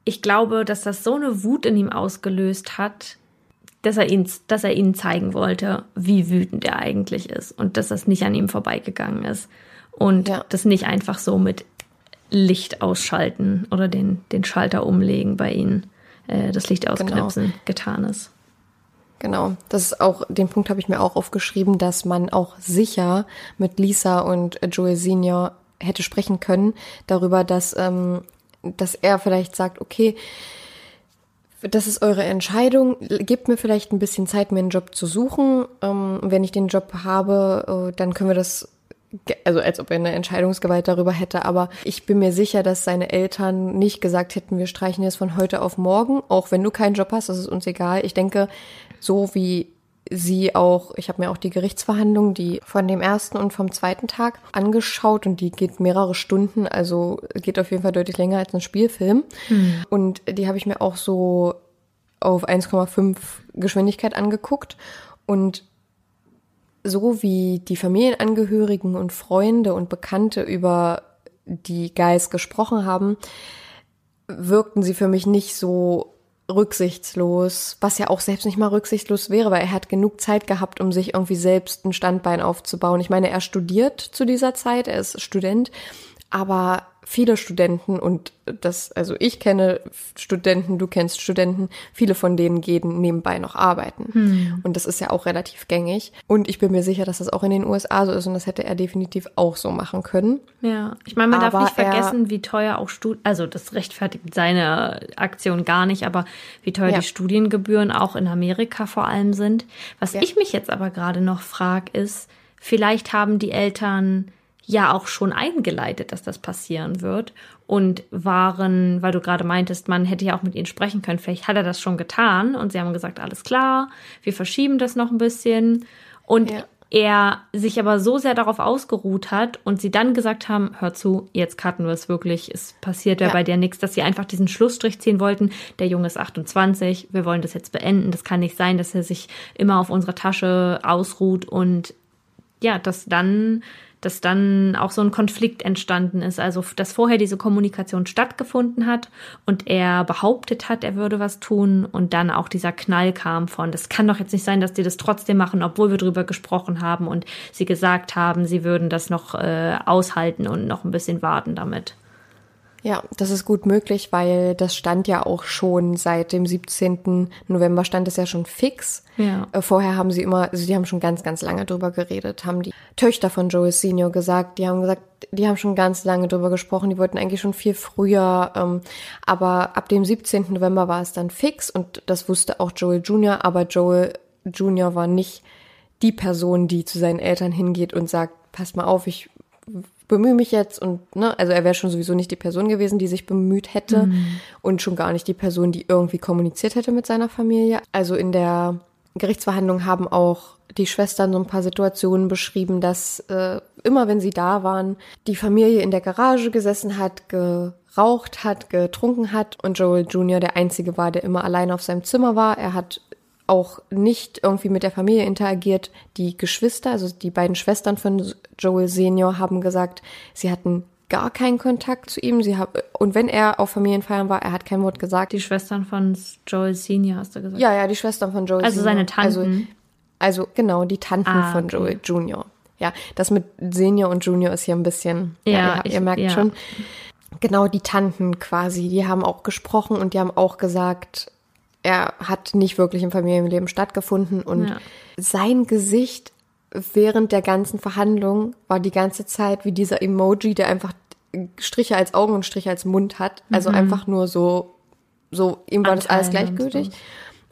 S3: ich glaube, dass das so eine Wut in ihm ausgelöst hat, dass er, ihn, dass er ihnen zeigen wollte, wie wütend er eigentlich ist und dass das nicht an ihm vorbeigegangen ist. Und
S1: Ja.
S3: das nicht einfach so mit Licht ausschalten oder den, den Schalter umlegen bei ihnen, äh, das Licht ausknipsen, getan ist.
S1: Genau, das ist auch, den Punkt habe ich mir auch aufgeschrieben, dass man auch sicher mit Lisa und Joel Senior hätte sprechen können darüber, dass, ähm, dass er vielleicht sagt, okay, das ist eure Entscheidung, gebt mir vielleicht ein bisschen Zeit, mir einen Job zu suchen. Ähm, wenn ich den Job habe, äh, dann können wir das, also als ob er eine Entscheidungsgewalt darüber hätte, aber ich bin mir sicher, dass seine Eltern nicht gesagt hätten, wir streichen jetzt von heute auf morgen, auch wenn du keinen Job hast, das ist uns egal. Ich denke, so wie sie auch, ich habe mir auch die Gerichtsverhandlung, die von dem ersten und vom zweiten Tag angeschaut und die geht mehrere Stunden, also geht auf jeden Fall deutlich länger als ein Spielfilm. Und die habe ich mir auch so auf 1,5 Geschwindigkeit angeguckt und so wie die Familienangehörigen und Freunde und Bekannte über die Guys gesprochen haben, wirkten sie für mich nicht so rücksichtslos, was ja auch selbst nicht mal rücksichtslos wäre, weil er hat genug Zeit gehabt, um sich irgendwie selbst ein Standbein aufzubauen. Ich meine, er studiert zu dieser Zeit, er ist Student, Aber viele Studenten und das, also ich kenne Studenten, du kennst Studenten, viele von denen gehen nebenbei noch arbeiten. Hm. Und das ist ja auch relativ gängig. Und ich bin mir sicher, dass das auch in den USA so ist und das hätte er definitiv auch so machen können.
S3: Ja, ich meine, man aber darf nicht vergessen, wie teuer auch Studien, also das rechtfertigt seine Aktion gar nicht, aber wie teuer ja. die Studiengebühren auch in Amerika vor allem sind. Was ja. ich mich jetzt aber gerade noch frage, ist, vielleicht haben die Eltern ja auch schon eingeleitet, dass das passieren wird und waren, weil du gerade meintest, man hätte ja auch mit ihnen sprechen können. Vielleicht hat er das schon getan und sie haben gesagt, alles klar, wir verschieben das noch ein bisschen und ja. er sich aber so sehr darauf ausgeruht hat und sie dann gesagt haben, hör zu, jetzt cutten wir es wirklich, es passiert ja, ja bei dir nichts, dass sie einfach diesen Schlussstrich ziehen wollten. Der Junge ist 28, wir wollen das jetzt beenden. Das kann nicht sein, dass er sich immer auf unserer Tasche ausruht und ja, dass dann dass dann auch so ein Konflikt entstanden ist. Also, dass vorher diese Kommunikation stattgefunden hat und er behauptet hat, er würde was tun und dann auch dieser Knall kam von, das kann doch jetzt nicht sein, dass die das trotzdem machen, obwohl wir drüber gesprochen haben und sie gesagt haben, sie würden das noch äh, aushalten und noch ein bisschen warten damit.
S1: Ja, das ist gut möglich, weil das stand ja auch schon seit dem 17. November stand es ja schon fix. Ja. Äh, vorher haben sie immer, also die haben schon ganz, ganz lange drüber geredet, haben die Töchter von Joel Senior gesagt, die haben gesagt, die haben schon ganz lange drüber gesprochen, die wollten eigentlich schon viel früher, ähm, aber ab dem 17. November war es dann fix und das wusste auch Joel Junior, aber Joel Junior war nicht die Person, die zu seinen Eltern hingeht und sagt, passt mal auf, ich bemühe mich jetzt und ne, also er wäre schon sowieso nicht die Person gewesen, die sich bemüht hätte mhm. und schon gar nicht die Person, die irgendwie kommuniziert hätte mit seiner Familie. Also in der Gerichtsverhandlung haben auch die Schwestern so ein paar Situationen beschrieben, dass äh, immer wenn sie da waren, die Familie in der Garage gesessen hat, geraucht hat, getrunken hat und Joel Jr. der einzige war, der immer allein auf seinem Zimmer war. Er hat auch nicht irgendwie mit der Familie interagiert. Die Geschwister, also die beiden Schwestern von Joel Senior, haben gesagt, sie hatten gar keinen Kontakt zu ihm. Sie haben, und wenn er auf Familienfeiern war, er hat kein Wort gesagt.
S3: Die Schwestern von Joel Senior, hast du gesagt?
S1: Ja, ja, die Schwestern von Joel
S3: also Senior. Also seine Tanten.
S1: Also, also genau, die Tanten ah, von okay. Joel Junior. Ja, das mit Senior und Junior ist hier ein bisschen, ja, ja ihr, ich, ihr merkt ja. schon. Genau, die Tanten quasi, die haben auch gesprochen und die haben auch gesagt, er hat nicht wirklich im Familienleben stattgefunden und ja. sein Gesicht während der ganzen Verhandlung war die ganze Zeit wie dieser Emoji, der einfach Striche als Augen und Striche als Mund hat. Also mhm. einfach nur so, so, ihm war das alles gleichgültig.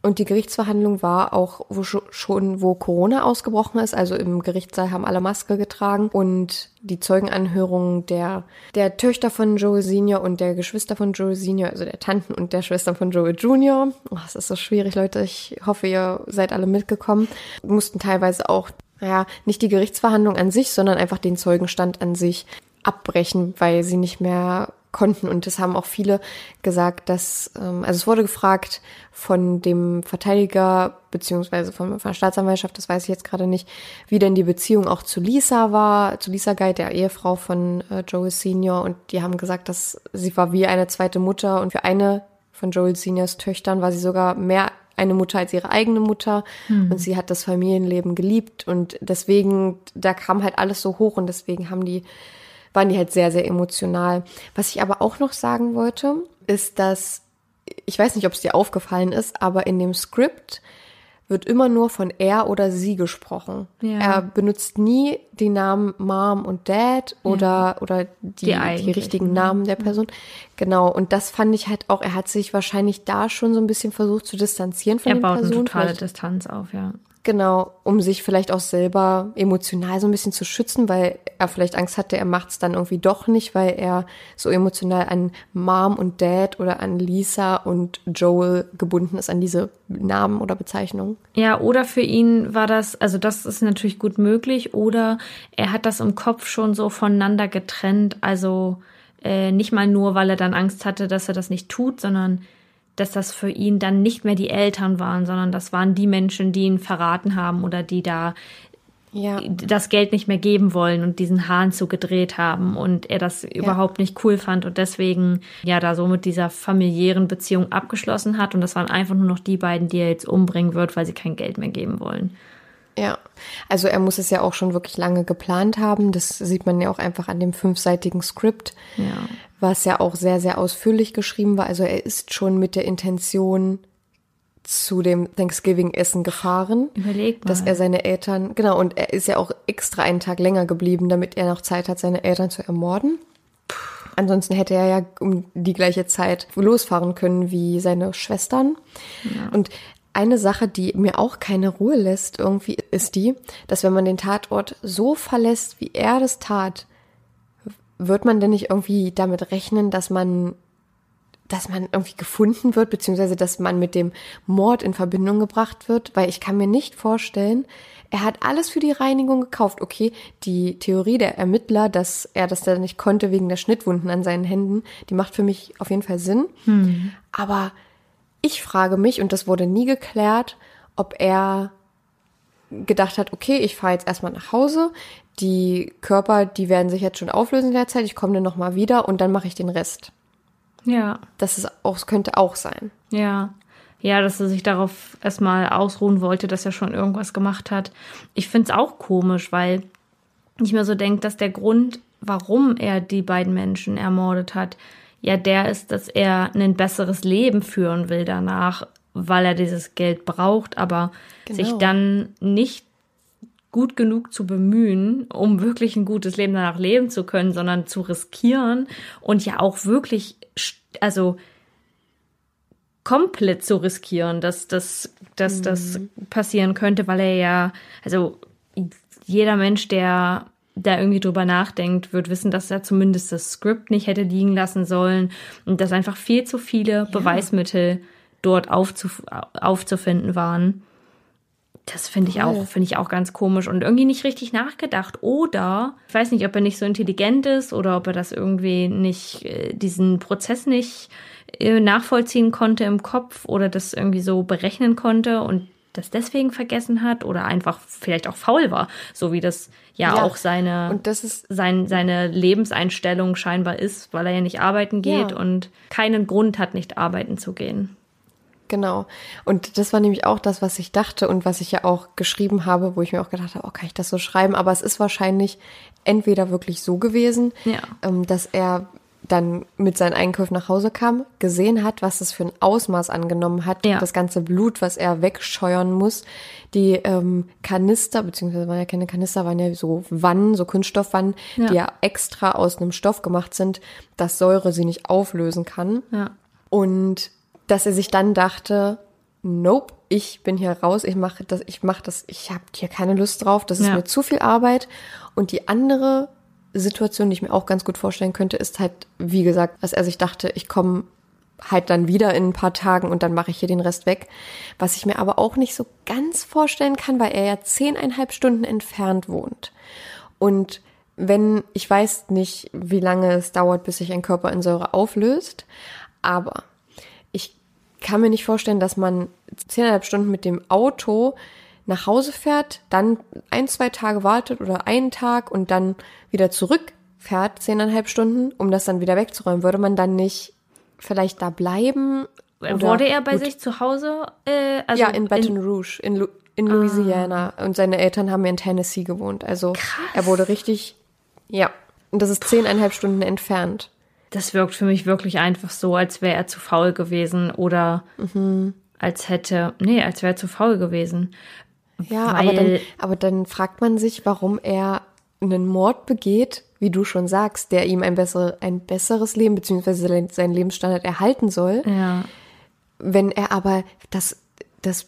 S1: Und die Gerichtsverhandlung war auch wo schon, wo Corona ausgebrochen ist. Also im Gerichtssaal haben alle Maske getragen und die Zeugenanhörungen der, der Töchter von Joel Senior und der Geschwister von Joel Senior, also der Tanten und der Schwestern von Joel Junior. Oh, das ist so schwierig, Leute. Ich hoffe, ihr seid alle mitgekommen. Mussten teilweise auch, naja, nicht die Gerichtsverhandlung an sich, sondern einfach den Zeugenstand an sich abbrechen, weil sie nicht mehr konnten. Und es haben auch viele gesagt, dass, ähm, also es wurde gefragt von dem Verteidiger beziehungsweise von, von der Staatsanwaltschaft, das weiß ich jetzt gerade nicht, wie denn die Beziehung auch zu Lisa war, zu Lisa Guy, der Ehefrau von äh, Joel Senior. Und die haben gesagt, dass sie war wie eine zweite Mutter und für eine von Joel Seniors Töchtern war sie sogar mehr eine Mutter als ihre eigene Mutter hm. und sie hat das Familienleben geliebt und deswegen, da kam halt alles so hoch und deswegen haben die waren die halt sehr, sehr emotional. Was ich aber auch noch sagen wollte, ist, dass, ich weiß nicht, ob es dir aufgefallen ist, aber in dem Skript wird immer nur von er oder sie gesprochen. Ja. Er benutzt nie die Namen Mom und Dad oder, ja. oder die, die, die, richtigen ne? Namen der Person. Genau. Und das fand ich halt auch, er hat sich wahrscheinlich da schon so ein bisschen versucht zu distanzieren von
S3: er
S1: den Personen.
S3: Er baut eine totale Distanz auf, ja.
S1: Genau, um sich vielleicht auch selber emotional so ein bisschen zu schützen, weil er vielleicht Angst hatte, er macht es dann irgendwie doch nicht, weil er so emotional an Mom und Dad oder an Lisa und Joel gebunden ist, an diese Namen oder Bezeichnungen.
S3: Ja, oder für ihn war das, also das ist natürlich gut möglich, oder er hat das im Kopf schon so voneinander getrennt, also äh, nicht mal nur, weil er dann Angst hatte, dass er das nicht tut, sondern dass das für ihn dann nicht mehr die Eltern waren, sondern das waren die Menschen, die ihn verraten haben oder die da ja. das Geld nicht mehr geben wollen und diesen Hahn zugedreht haben und er das ja. überhaupt nicht cool fand und deswegen ja da so mit dieser familiären Beziehung abgeschlossen hat und das waren einfach nur noch die beiden, die er jetzt umbringen wird, weil sie kein Geld mehr geben wollen.
S1: Ja, also er muss es ja auch schon wirklich lange geplant haben. Das sieht man ja auch einfach an dem fünfseitigen Skript,
S3: Ja.
S1: was ja auch sehr, sehr ausführlich geschrieben war. Also er ist schon mit der Intention zu dem Thanksgiving-Essen gefahren.
S3: Überleg mal.
S1: Dass er seine Eltern, genau, und er ist ja auch extra einen Tag länger geblieben, damit er noch Zeit hat, seine Eltern zu ermorden. Ansonsten hätte er ja um die gleiche Zeit losfahren können wie seine Schwestern. Und eine Sache, die mir auch keine Ruhe lässt, irgendwie, ist die, dass wenn man den Tatort so verlässt, wie er das tat, wird man denn nicht irgendwie damit rechnen, dass man dass man irgendwie gefunden wird, beziehungsweise dass man mit dem Mord in Verbindung gebracht wird, weil ich kann mir nicht vorstellen, er hat alles für die Reinigung gekauft. Okay, die Theorie der Ermittler, dass er das dann nicht konnte wegen der Schnittwunden an seinen Händen, die macht für mich auf jeden Fall Sinn. Aber ich frage mich, und das wurde nie geklärt, ob er gedacht hat, okay, ich fahre jetzt erstmal nach Hause, die Körper, die werden sich jetzt schon auflösen in der Zeit, ich komme dann nochmal wieder und dann mache ich den Rest.
S3: Ja.
S1: Das ist auch, könnte auch sein.
S3: Ja. Ja, dass er sich darauf erstmal ausruhen wollte, dass er schon irgendwas gemacht hat. Ich finde es auch komisch, weil ich mir so denke, dass der Grund, warum er die beiden Menschen ermordet hat, ja der ist, dass er ein besseres Leben führen will danach, weil er dieses Geld braucht, aber
S1: Genau.
S3: sich dann nicht gut genug zu bemühen, um wirklich ein gutes Leben danach leben zu können, sondern zu riskieren und ja auch wirklich, also komplett zu riskieren, dass, dass, dass das passieren könnte, weil er ja, also jeder Mensch, der da irgendwie drüber nachdenkt, wird wissen, dass er zumindest das Skript nicht hätte liegen lassen sollen und dass einfach viel zu viele Beweismittel dort aufzuf aufzufinden waren. Das finde ich auch, finde ich auch ganz komisch und irgendwie nicht richtig nachgedacht. Oder ich weiß nicht, ob er nicht so intelligent ist oder ob er das irgendwie nicht, äh, diesen Prozess nicht äh, nachvollziehen konnte im Kopf oder das irgendwie so berechnen konnte und das deswegen vergessen hat oder einfach vielleicht auch faul war, so wie das ja,
S1: Ja,
S3: auch seine
S1: Und das ist,
S3: sein, seine Lebenseinstellung scheinbar ist, weil er ja nicht arbeiten geht
S1: Ja.
S3: und keinen Grund hat, nicht arbeiten zu gehen.
S1: genau. Und das war nämlich auch das, was ich dachte und was ich ja auch geschrieben habe, wo ich mir auch gedacht habe, oh, kann ich das so schreiben? Aber es ist wahrscheinlich entweder wirklich so gewesen,
S3: Ja.
S1: ähm, dass er dann mit seinen Einkäufen nach Hause kam, gesehen hat, was das für ein Ausmaß angenommen hat,
S3: Ja.
S1: das ganze Blut, was er wegscheuern muss, die ähm, Kanister, beziehungsweise waren ja keine Kanister, waren ja so Wannen, so Kunststoffwannen,
S3: Ja.
S1: die ja extra aus einem Stoff gemacht sind, dass Säure sie nicht auflösen kann.
S3: Ja.
S1: Und dass er sich dann dachte, nope, ich bin hier raus, ich mache das, ich mache das, ich habe hier keine Lust drauf, das ist
S3: Ja.
S1: mir zu viel Arbeit. Und die andere Situation, die ich mir auch ganz gut vorstellen könnte, ist halt, wie gesagt, dass er sich dachte, ich komme halt dann wieder in ein paar Tagen und dann mache ich hier den Rest weg. Was ich mir aber auch nicht so ganz vorstellen kann, weil er ja zehneinhalb Stunden entfernt wohnt. Und wenn, ich weiß nicht, wie lange es dauert, bis sich ein Körper in Säure auflöst, aber ich kann mir nicht vorstellen, dass man zehneinhalb Stunden mit dem Auto nach Hause fährt, dann ein, zwei Tage wartet oder einen Tag und dann wieder zurückfährt, zehneinhalb Stunden, um das dann wieder wegzuräumen. Würde man dann nicht vielleicht da bleiben? Oder-
S3: Wurde er bei
S1: Gut,
S3: sich zu Hause? Äh, also
S1: ja, in Baton Rouge, in, Lu in Louisiana. Und seine Eltern haben ja in Tennessee gewohnt. Also er wurde richtig, ja. Und das ist zehneinhalb Stunden entfernt.
S3: Das wirkt für mich wirklich einfach so, als wäre er zu faul gewesen oder
S1: Mhm.
S3: als hätte, nee, als wäre er zu faul gewesen.
S1: Ja, aber dann, aber dann fragt man sich, warum er einen Mord begeht, wie du schon sagst, der ihm ein, bessere, ein besseres Leben sein- seinen Lebensstandard erhalten soll.
S3: Ja,
S1: Wenn er aber das, das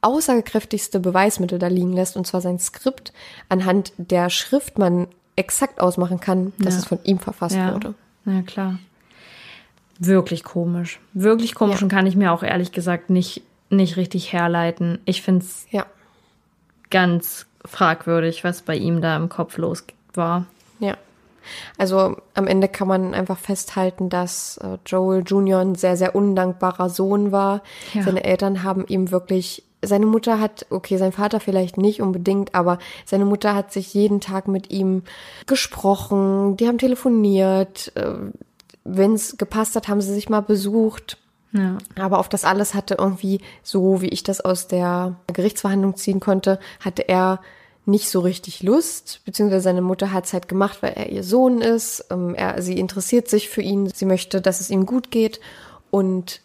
S1: aussagekräftigste Beweismittel da liegen lässt, und zwar sein Skript, anhand der Schrift man exakt ausmachen kann, dass
S3: Ja.
S1: es von ihm verfasst
S3: ja.
S1: wurde.
S3: Na klar. Wirklich komisch. Wirklich komisch
S1: Ja.
S3: und kann ich mir auch ehrlich gesagt nicht, nicht richtig herleiten. Ich finde es
S1: Ja,
S3: ganz fragwürdig, was bei ihm da im Kopf los war.
S1: ja. Also am Ende kann man einfach festhalten, dass äh, Joel Jr. ein sehr, sehr undankbarer Sohn war.
S3: Ja.
S1: Seine Eltern haben ihm wirklich, seine Mutter hat, okay, sein Vater vielleicht nicht unbedingt, aber seine Mutter hat sich jeden Tag mit ihm gesprochen, die haben telefoniert, äh, wenn es gepasst hat, haben sie sich mal besucht.
S3: Ja.
S1: Aber auf das alles hatte irgendwie, so wie ich das aus der Gerichtsverhandlung ziehen konnte, hatte er nicht so richtig Lust, beziehungsweise seine Mutter hat es halt gemacht, weil er ihr Sohn ist. Ähm, er, sie interessiert sich für ihn, sie möchte, dass es ihm gut geht und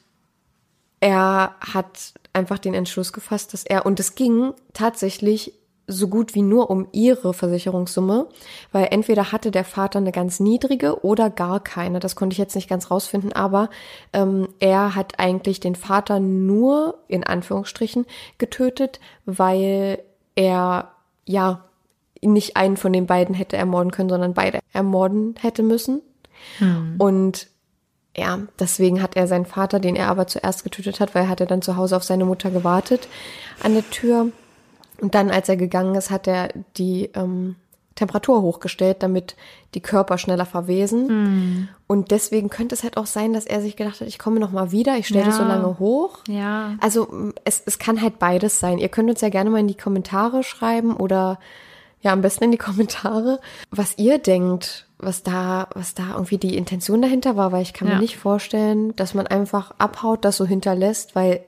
S1: er hat einfach den Entschluss gefasst, dass er, und es ging tatsächlich so gut wie nur um ihre Versicherungssumme, weil entweder hatte der Vater eine ganz niedrige oder gar keine. Das konnte ich jetzt nicht ganz rausfinden, aber ähm, er hat eigentlich den Vater nur in Anführungsstrichen getötet, weil er ja nicht einen von den beiden hätte ermorden können, sondern beide ermorden hätte müssen. Hm. Und ja, deswegen hat er seinen Vater, den er aber zuerst getötet hat, weil er hatte dann zu Hause auf seine Mutter gewartet an der Tür. Und dann, als er gegangen ist, hat er die ähm, Temperatur hochgestellt, damit die Körper schneller verwesen. Mm. Und deswegen könnte es halt auch sein, dass er sich gedacht hat, ich komme noch mal wieder, ich stelle ja. dich so lange hoch.
S3: Ja.
S1: Also es, es kann halt beides sein. Ihr könnt uns ja gerne mal in die Kommentare schreiben oder ja, am besten in die Kommentare, was ihr denkt, was da, was da irgendwie die Intention dahinter war, weil ich kann ja. mir nicht vorstellen, dass man einfach abhaut, das so hinterlässt, weil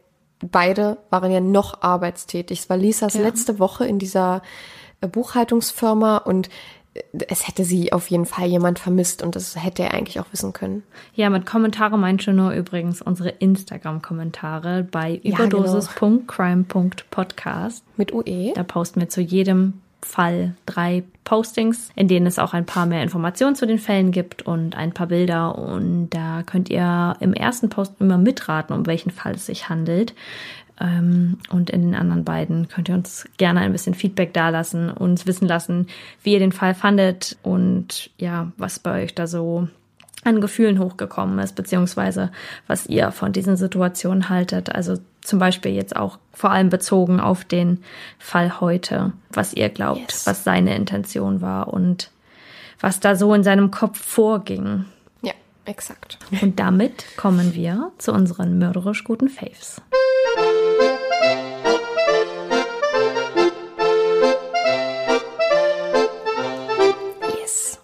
S1: beide waren ja noch arbeitstätig. Es war Lisas ja. letzte Woche in dieser äh, Buchhaltungsfirma und äh, es hätte sie auf jeden Fall jemand vermisst und das hätte er eigentlich auch wissen können.
S3: Ja, mit Kommentare meinst du nur übrigens unsere Instagram-Kommentare bei ja, genau. überdosis.crime.podcast.
S1: Mit UE.
S3: Da posten wir zu jedem Fall drei Postings, in denen es auch ein paar mehr Informationen zu den Fällen gibt und ein paar Bilder. Und da könnt ihr im ersten Post immer mitraten, um welchen Fall es sich handelt. Ähm, und in den anderen beiden könnt ihr uns gerne ein bisschen Feedback dalassen, uns wissen lassen, wie ihr den Fall fandet und ja, was bei euch da so an Gefühlen hochgekommen ist, beziehungsweise was ihr von diesen Situationen haltet. Also zum Beispiel jetzt auch vor allem bezogen auf den Fall heute, was ihr glaubt, yes. was seine Intention war und was da so in seinem Kopf vorging.
S1: Ja, exakt.
S3: Und damit kommen wir zu unseren mörderisch guten Faves.
S1: Yes.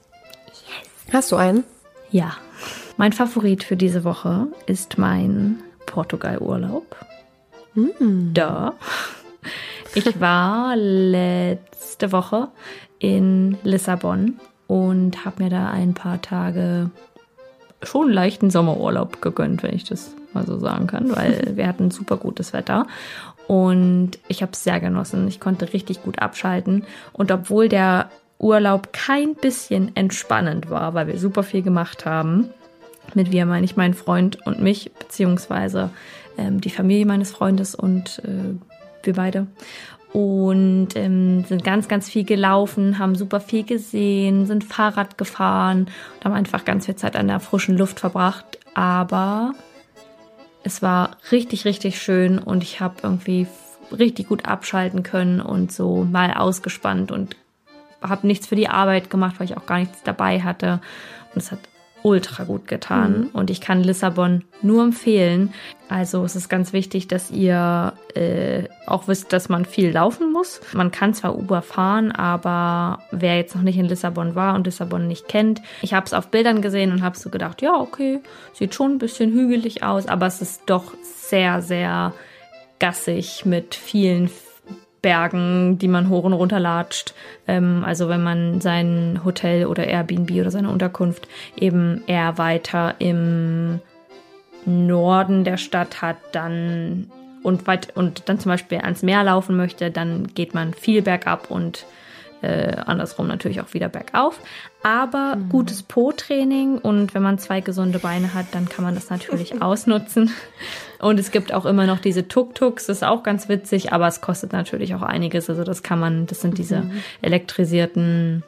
S1: Yes. Hast du einen?
S3: Ja. Mein Favorit für diese Woche ist mein Portugal-Urlaub. Mm. Da. Ich war letzte Woche in Lissabon und habe mir da ein paar Tage schon leichten Sommerurlaub gegönnt, wenn ich das mal so sagen kann, weil wir hatten super gutes Wetter und ich habe es sehr genossen. Ich konnte richtig gut abschalten und obwohl der Urlaub kein bisschen entspannend war, weil wir super viel gemacht haben, mit wir meine ich meinen Freund und mich, beziehungsweise ähm, die Familie meines Freundes und äh, wir beide. Und ähm, sind ganz, ganz viel gelaufen, haben super viel gesehen, sind Fahrrad gefahren und haben einfach ganz viel Zeit an der frischen Luft verbracht. Aber es war richtig, richtig schön und ich habe irgendwie richtig gut abschalten können und so mal ausgespannt und habe nichts für die Arbeit gemacht, weil ich auch gar nichts dabei hatte. Und es hat ultra gut getan mhm. und ich kann Lissabon nur empfehlen. Also es ist ganz wichtig, dass ihr äh, auch wisst, dass man viel laufen muss. Man kann zwar Uber fahren, aber wer jetzt noch nicht in Lissabon war und Lissabon nicht kennt, ich habe es auf Bildern gesehen und habe so gedacht, ja okay, sieht schon ein bisschen hügelig aus, aber es ist doch sehr, sehr gassig mit vielen Bergen, die man hoch und runter latscht. Ähm, also wenn man sein Hotel oder Airbnb oder seine Unterkunft eben eher weiter im Norden der Stadt hat, dann und weit und dann zum Beispiel ans Meer laufen möchte, dann geht man viel bergab und äh, andersrum natürlich auch wieder bergauf. Aber mhm. gutes Po-Training und wenn man zwei gesunde Beine hat, dann kann man das natürlich ausnutzen. Und es gibt auch immer noch diese Tuk-Tuks, das ist auch ganz witzig, aber es kostet natürlich auch einiges. Also das kann man, das sind diese mhm. elektrisierten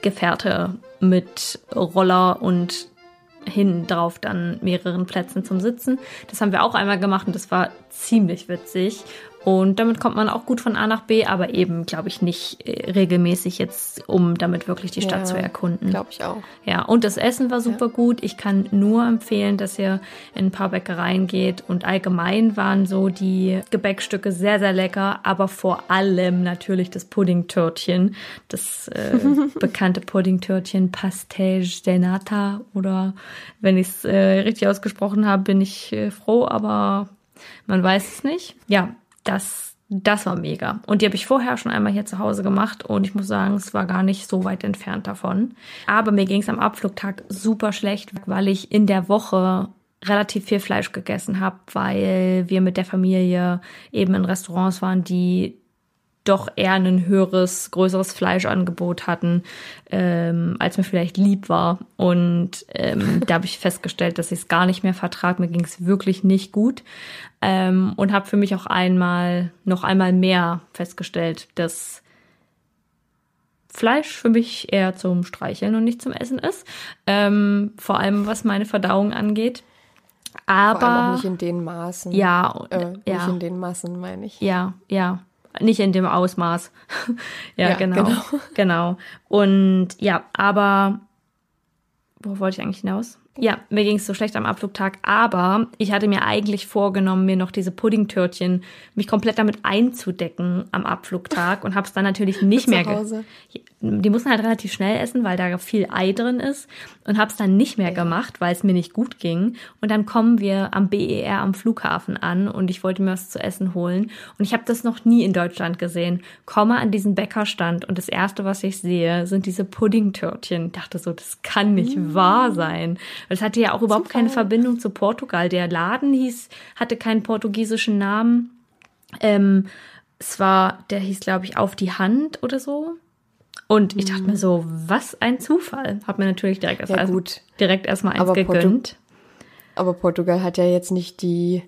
S3: Gefährte mit Roller und hin drauf dann mehreren Plätzen zum Sitzen. Das haben wir auch einmal gemacht und das war ziemlich witzig. Und damit kommt man auch gut von A nach B, aber eben, glaube ich, nicht äh, regelmäßig jetzt, um damit wirklich die Stadt
S1: Ja,
S3: zu erkunden.
S1: Glaube ich auch.
S3: Ja, und das Essen war super gut. Ich kann nur empfehlen, dass ihr in ein paar Bäckereien geht. Und allgemein waren so die Gebäckstücke sehr, sehr lecker, aber vor allem natürlich das Puddingtörtchen. Das äh, bekannte Puddingtörtchen Pastage de Nata. Oder wenn ich es äh, richtig ausgesprochen habe, bin ich äh, froh, aber man weiß es nicht. Ja, das, das war mega. Und die habe ich vorher schon einmal hier zu Hause gemacht und ich muss sagen, es war gar nicht so weit entfernt davon. Aber mir ging es am Abflugtag super schlecht, weil ich in der Woche relativ viel Fleisch gegessen habe, weil wir mit der Familie eben in Restaurants waren, die doch eher ein höheres, größeres Fleischangebot hatten, ähm, als mir vielleicht lieb war. Und ähm, da habe ich festgestellt, dass ich es gar nicht mehr vertrag. Mir ging es wirklich nicht gut. Ähm, und habe für mich auch einmal, noch einmal mehr festgestellt, dass Fleisch für mich eher zum Streicheln und nicht zum Essen ist. Ähm, vor allem was meine Verdauung angeht.
S1: Vor allem auch
S3: Aber
S1: nicht in den Maßen.
S3: ja,
S1: Äh,
S3: ja.
S1: Nicht in den Massen, meine ich.
S3: Ja, ja. Nicht in dem Ausmaß. ja,
S1: Ja,
S3: genau.
S1: genau.
S3: Genau. Und ja, aber wo wollte ich eigentlich hinaus? Ja, mir ging es so schlecht am Abflugtag, aber ich hatte mir eigentlich vorgenommen, mir noch diese Puddingtörtchen, mich komplett damit einzudecken am Abflugtag und habe es dann natürlich nicht
S1: Zu
S3: mehr ge-
S1: Hause?
S3: Die mussten halt relativ schnell essen, weil da viel Ei drin ist und habe es dann nicht mehr gemacht, weil es mir nicht gut ging. Und dann kommen wir am BER am Flughafen an und ich wollte mir was zu essen holen und ich habe das noch nie in Deutschland gesehen. Komme an diesen Bäckerstand und das erste, was ich sehe, sind diese Puddingtörtchen. Ich dachte so, das kann nicht wahr sein. Es hatte ja auch überhaupt keine Verbindung zu Portugal. Der Laden hieß, hatte keinen portugiesischen Namen. Ähm, es war, der hieß, glaube ich, auf die Hand oder so. Und ich dachte mir so, was ein Zufall. Hab mir natürlich direkt erst
S1: Ja, gut.
S3: direkt erstmal eins
S1: Aber
S3: gegönnt.
S1: Aber Portugal hat ja jetzt nicht die,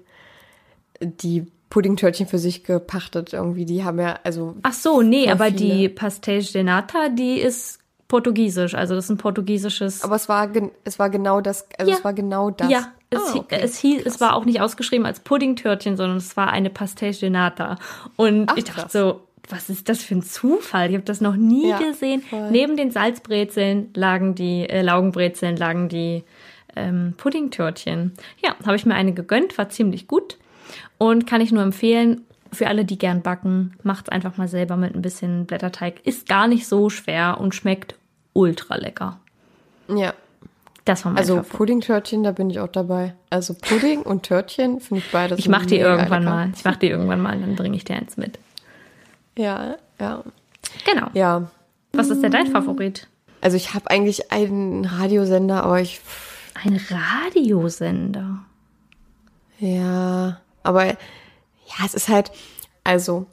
S1: die Puddingtörtchen für sich gepachtet irgendwie. Die haben ja, also.
S3: Ach so, nee, aber
S1: viele.
S3: die Pastéis de Nata, die ist portugiesisch. Also das ist ein portugiesisches.
S1: Aber es war, es war genau das, also
S3: Ja.
S1: es war genau das.
S3: Ja, es, hi-
S1: okay.
S3: es, hieß,
S1: Krass.
S3: es war auch nicht ausgeschrieben als Puddingtörtchen, sondern es war eine Pastéis de Nata. Und
S1: Ach,
S3: ich dachte
S1: krass.
S3: so, was ist das für ein Zufall? Ich habe das noch nie
S1: Ja,
S3: gesehen.
S1: voll.
S3: Neben den Salzbrezeln lagen die, äh, Laugenbrezeln lagen die ähm, Puddingtörtchen. Ja, habe ich mir eine gegönnt, war ziemlich gut. Und kann ich nur empfehlen, für alle, die gern backen, macht's einfach mal selber mit ein bisschen Blätterteig. Ist gar nicht so schwer und schmeckt ultra lecker.
S1: Ja.
S3: Das war mein
S1: Also
S3: Favorit.
S1: Puddingtörtchen, da bin ich auch dabei. Also Pudding und Törtchen finde ich beides.
S3: Ich mach die irgendwann
S1: lecker.
S3: mal. Ich mach die irgendwann mal, dann bringe ich dir eins mit.
S1: Ja, ja.
S3: Genau.
S1: Ja.
S3: Was ist denn dein Favorit?
S1: Also ich habe eigentlich einen Radiosender, aber ich,
S3: Ein Radiosender.
S1: ja, aber ja, es ist halt, also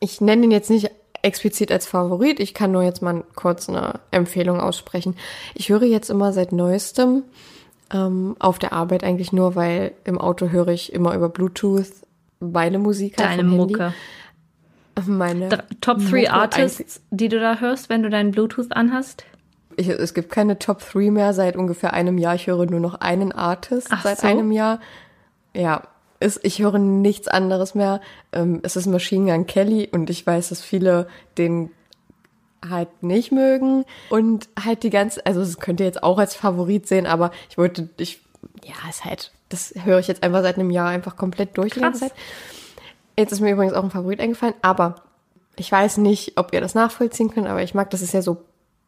S1: ich nenne ihn jetzt nicht explizit als Favorit, ich kann nur jetzt mal kurz eine Empfehlung aussprechen. Ich höre jetzt immer seit neuestem ähm, auf der Arbeit eigentlich nur, weil im Auto höre ich immer über Bluetooth meine Musik halt
S3: Deine
S1: vom Handy. Meine
S3: Dr- Top 3
S1: Mucke
S3: Artists, die du da hörst, wenn du deinen Bluetooth anhast?
S1: Ich, es gibt keine Top 3 mehr seit ungefähr einem Jahr. Ich höre nur noch einen Artist
S3: Ach
S1: seit
S3: so.
S1: einem Jahr. Ja, es, ich höre nichts anderes mehr. Ähm, es ist Machine Gun Kelly und ich weiß, dass viele den halt nicht mögen und halt die ganze, also es könnt ihr jetzt auch als Favorit sehen, aber ich wollte, ich, ja, ist halt, das höre ich jetzt einfach seit einem Jahr einfach komplett durch die ganze
S3: Krass.
S1: Zeit. Jetzt ist mir übrigens auch ein Favorit eingefallen, aber ich weiß nicht, ob ihr das nachvollziehen könnt, aber ich mag, das ist ja so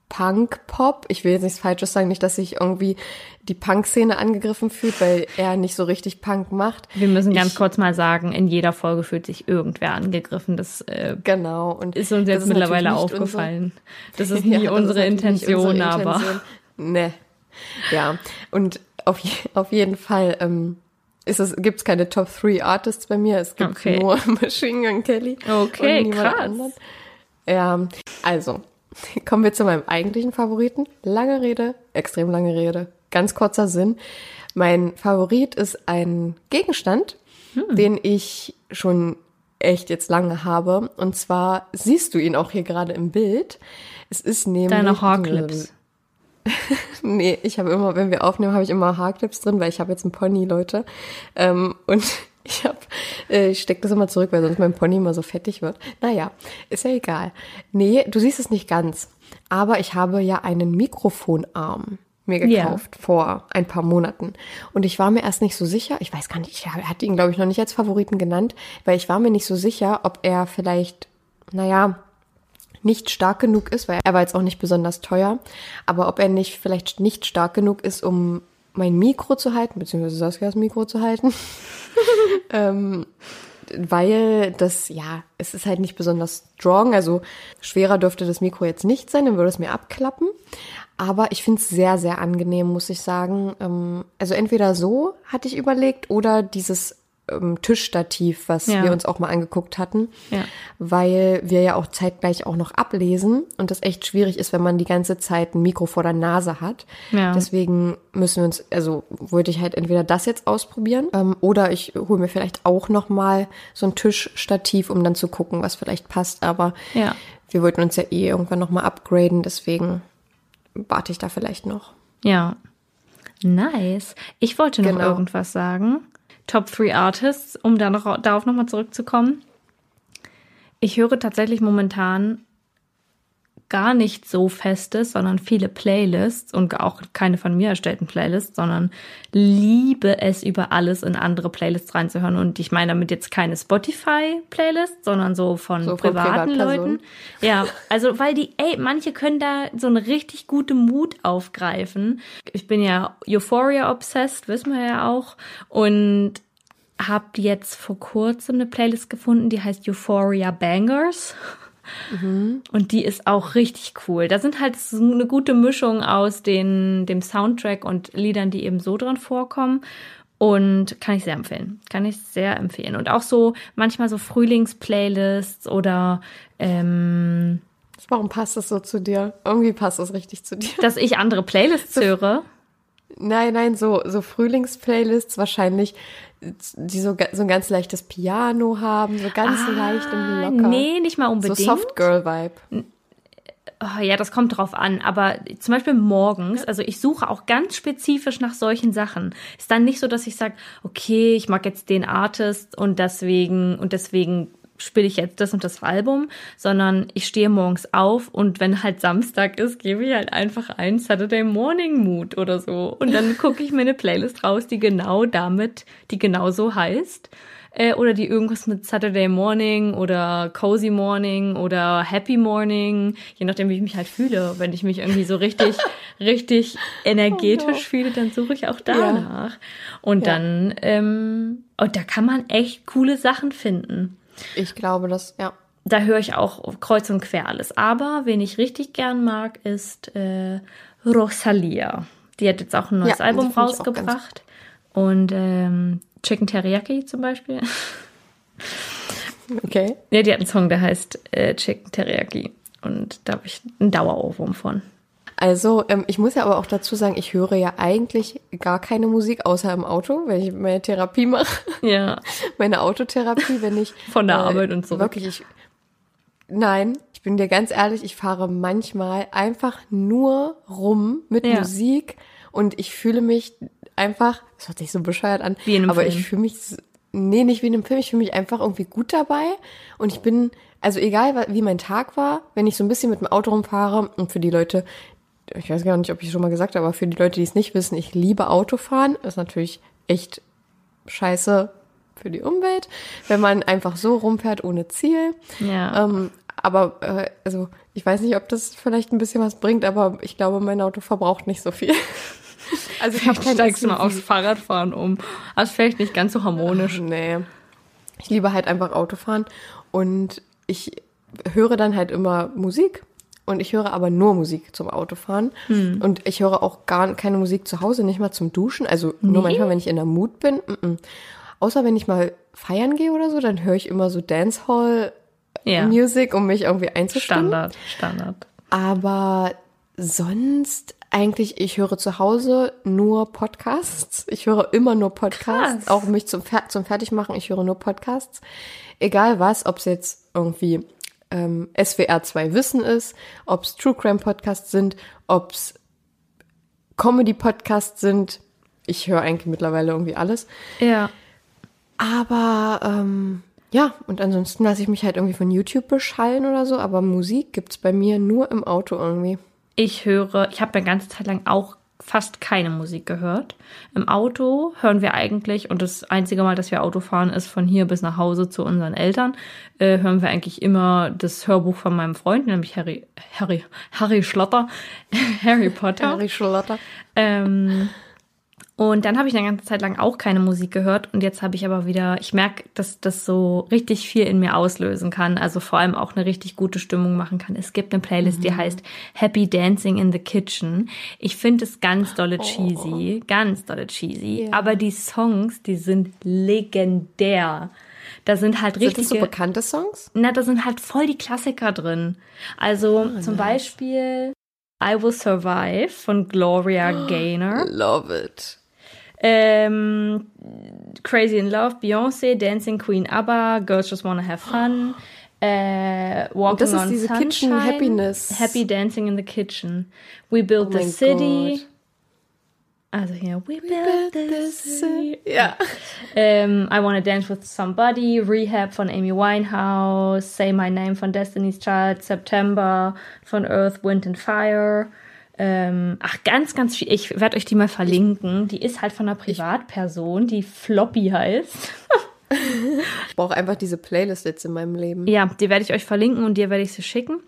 S1: Punk-Pop. Ich will jetzt nichts Falsches sagen, nicht, dass sich irgendwie die Punk-Szene angegriffen fühlt, weil er nicht so richtig Punk macht.
S3: Wir müssen ganz
S1: Ich-
S3: kurz mal sagen, in jeder Folge fühlt sich irgendwer angegriffen. Das äh,
S1: Genau. Und
S3: ist uns jetzt mittlerweile
S1: natürlich nicht
S3: aufgefallen. Das ist
S1: Ja,
S3: nie
S1: ist
S3: unsere
S1: nicht
S3: Intention,
S1: unsere
S3: aber
S1: Intention. Nee. Ja. Und auf, je, auf jeden Fall ähm, ist es, keine Top 3 Artists bei mir. Es gibt
S3: Okay.
S1: nur Machine Gun Kelly.
S3: Okay,
S1: und niemand
S3: krass.
S1: anderen. Ja, also, kommen wir zu meinem eigentlichen Favoriten. Lange Rede, extrem lange Rede, ganz kurzer Sinn. Mein Favorit ist ein Gegenstand,
S3: Hm.
S1: den ich schon echt jetzt lange habe. Und zwar siehst du ihn auch hier gerade im Bild. Es ist nämlich
S3: deine Haarclips.
S1: Nee, ich habe immer, wenn wir aufnehmen, habe ich immer Haarclips drin, weil ich habe jetzt einen Pony, Leute. Ähm, und Ich hab, äh, ich steck das immer zurück, weil sonst mein Pony immer so fettig wird. Naja, ist ja egal. Nee, du siehst es nicht ganz. Aber ich habe ja einen Mikrofonarm mir gekauft vor ein paar Monaten. Und ich war mir erst nicht so sicher, ich weiß gar nicht, ich hatte ihn, glaube ich, noch nicht als Favoriten genannt, weil ich war mir nicht so sicher, ob er vielleicht, naja, nicht stark genug ist, weil er war jetzt auch nicht besonders teuer, aber ob er nicht vielleicht nicht stark genug ist, um mein Mikro zu halten, beziehungsweise Saskias Mikro zu halten. ähm, weil das, ja, es ist halt nicht besonders strong, also schwerer dürfte das Mikro jetzt nicht sein, dann würde es mir abklappen. Aber ich finde es sehr, sehr angenehm, muss ich sagen. Ähm, also entweder so hatte ich überlegt oder dieses ähm, Tischstativ, was
S3: Ja.
S1: wir uns auch mal angeguckt hatten,
S3: Ja.
S1: weil wir ja auch zeitgleich auch noch ablesen und das echt schwierig ist, wenn man die ganze Zeit ein Mikro vor der Nase hat.
S3: Ja.
S1: Deswegen müssen wir uns, also wollte ich halt entweder das jetzt ausprobieren ähm, oder ich hole mir vielleicht auch noch mal so ein Tischstativ, um dann zu gucken, was vielleicht passt. Aber
S3: Ja.
S1: wir wollten uns ja eh irgendwann noch mal upgraden, deswegen warte ich da vielleicht noch.
S3: Ja. Nice. Ich wollte noch
S1: Genau.
S3: irgendwas sagen. Top 3 Artists, um dann darauf nochmal zurückzukommen. Ich höre tatsächlich momentan gar nicht so festes, sondern viele Playlists und auch keine von mir erstellten Playlists, sondern liebe es über alles in andere Playlists reinzuhören. Und ich meine damit jetzt keine Spotify-Playlist, sondern so von
S1: So von
S3: privaten. Leuten. Ja, also weil die, ey, manche können da so eine richtig gute Mut aufgreifen. Ich bin ja Euphoria obsessed, wissen wir ja auch. Und hab jetzt vor kurzem eine Playlist gefunden, die heißt Euphoria Bangers. Und die ist auch richtig cool. Da sind halt so eine gute Mischung aus den, dem Soundtrack und Liedern, die eben so drin vorkommen. Und kann ich sehr empfehlen. Kann ich sehr empfehlen. Und auch so manchmal so Frühlingsplaylists oder ähm,
S1: Warum passt das so zu dir? Irgendwie passt das richtig zu dir.
S3: dass ich andere Playlists höre.
S1: Nein, nein, so, so Frühlingsplaylists wahrscheinlich, die so, so ein ganz leichtes Piano haben, so ganz leicht und locker.
S3: Ah, Nee, nicht mal
S1: so
S3: unbedingt.
S1: Soft Girl Vibe.
S3: Oh, ja, das kommt drauf an. Aber zum Beispiel morgens, also ich suche auch ganz spezifisch nach solchen Sachen. Ist dann nicht so, dass ich sage, okay, ich mag jetzt den Artist und deswegen und deswegen spiele ich jetzt das und das Album, sondern ich stehe morgens auf und wenn halt Samstag ist, gebe ich halt einfach ein Saturday Morning Mood oder so. Und dann gucke ich mir eine Playlist raus, die genau damit, die genau so heißt. Äh, oder die irgendwas mit Saturday Morning oder Cozy Morning oder Happy Morning, je nachdem, wie ich mich halt fühle. Wenn ich mich irgendwie so richtig, richtig energetisch fühle, dann suche ich auch danach. Und
S1: Ja.
S3: dann, ähm, und da kann man echt coole Sachen finden.
S1: Ich glaube das, ja.
S3: Da höre ich auch kreuz und quer alles. Aber wen ich richtig gern mag, ist äh, Rosalia. Die hat jetzt auch ein neues
S1: Ja,
S3: Album rausgebracht. Und ähm, Chicken Teriyaki zum Beispiel.
S1: Okay.
S3: Ja, die hat einen Song, der heißt äh, Chicken Teriyaki. Und da habe ich einen Dauerohrwurm von.
S1: Also, ähm, ich muss ja aber auch dazu sagen, ich höre ja eigentlich gar keine Musik außer im Auto, wenn ich meine Therapie mache.
S3: Ja.
S1: meine Autotherapie, wenn ich
S3: Von der Arbeit und zurück.
S1: Wirklich, ich, nein, ich bin dir ganz ehrlich, ich fahre manchmal einfach nur rum mit
S3: Ja.
S1: Musik und ich fühle mich einfach, das hört sich so bescheuert an,
S3: Wie in einem
S1: aber
S3: Film.
S1: ich fühle mich, nee, nicht wie in einem Film, ich fühle mich einfach irgendwie gut dabei und ich bin, also egal wie mein Tag war, wenn ich so ein bisschen mit dem Auto rumfahre und für die Leute, ich weiß gar nicht, ob ich es schon mal gesagt habe, aber für die Leute, die es nicht wissen, ich liebe Autofahren, ist natürlich echt scheiße für die Umwelt, wenn man einfach so rumfährt ohne Ziel.
S3: Ja.
S1: Ähm, aber äh, also ich weiß nicht, ob das vielleicht ein bisschen was bringt, aber ich glaube, mein Auto verbraucht nicht so viel. Also ich habe kein
S3: Steigst mal aufs Fahrradfahren um. Aber ist vielleicht nicht ganz so harmonisch.
S1: Nee. Ich liebe halt einfach Autofahren und ich höre dann halt immer Musik und ich höre aber nur Musik zum Autofahren und ich höre auch gar keine Musik zu Hause, nicht mal zum Duschen, also nur manchmal, wenn ich in der Mut bin. Mm -mm. Außer wenn ich mal feiern gehe oder so, dann höre ich immer so Dancehall
S3: Ja.
S1: Um mich irgendwie einzustimmen.
S3: Standard, Standard.
S1: Aber sonst eigentlich, ich höre zu Hause nur Podcasts. Ich höre immer nur Podcasts.
S3: Krass.
S1: Auch mich zum, Fer zum Fertigmachen, ich höre nur Podcasts. Egal was, ob es jetzt irgendwie ähm, SWR 2 Wissen ist, ob es True Crime Podcasts sind, ob es Comedy Podcasts sind. Ich höre eigentlich mittlerweile irgendwie alles.
S3: Ja.
S1: Aber ähm, ja, und ansonsten lasse ich mich halt irgendwie von YouTube beschallen oder so, aber Musik gibt's bei mir nur im Auto irgendwie.
S3: Ich höre, ich habe eine ganze Zeit lang auch fast keine Musik gehört. Im Auto hören wir eigentlich, und das einzige Mal, dass wir Auto fahren, ist von hier bis nach Hause zu unseren Eltern, äh, hören wir eigentlich immer das Hörbuch von meinem Freund, nämlich Harry, Harry, Harry Schlotter, Harry Potter.
S1: Harry Schlotter.
S3: Ähm, und dann habe ich eine ganze Zeit lang auch keine Musik gehört und jetzt habe ich aber wieder, ich merke, dass das so richtig viel in mir auslösen kann, also vor allem auch eine richtig gute Stimmung machen kann. Es gibt eine Playlist, mhm. die heißt Happy Dancing in the Kitchen. Ich finde es ganz dolle oh. cheesy, ganz dolle cheesy, yeah. aber die Songs, die sind legendär. Da sind halt richtig.
S1: Sind das so bekannte Songs?
S3: Na, da sind halt voll die Klassiker drin. Also oh, zum nice. Beispiel I Will Survive von Gloria Gaynor.
S1: Love it.
S3: Ähm, Crazy in Love, Beyoncé, Dancing Queen, ABBA, Girls Just Wanna Have Fun. Äh, Walking
S1: das ist
S3: on
S1: diese
S3: Sunshine,
S1: Kitchen Happiness.
S3: Happy Dancing in the Kitchen. We Built oh the City. God. Also hier, We, we Built, built the City.
S1: Ja.
S3: Ähm, I Wanna Dance with Somebody, Rehab von Amy Winehouse, Say My Name von Destiny's Child, September von Earth, Wind and Fire. Ähm, ach, ganz, ganz viel. Ich werde euch die mal verlinken. Die ist halt von einer Privatperson, die Floppy heißt.
S1: ich brauche einfach diese Playlist jetzt in meinem Leben.
S3: Ja, die werde ich euch verlinken und dir werde ich sie schicken.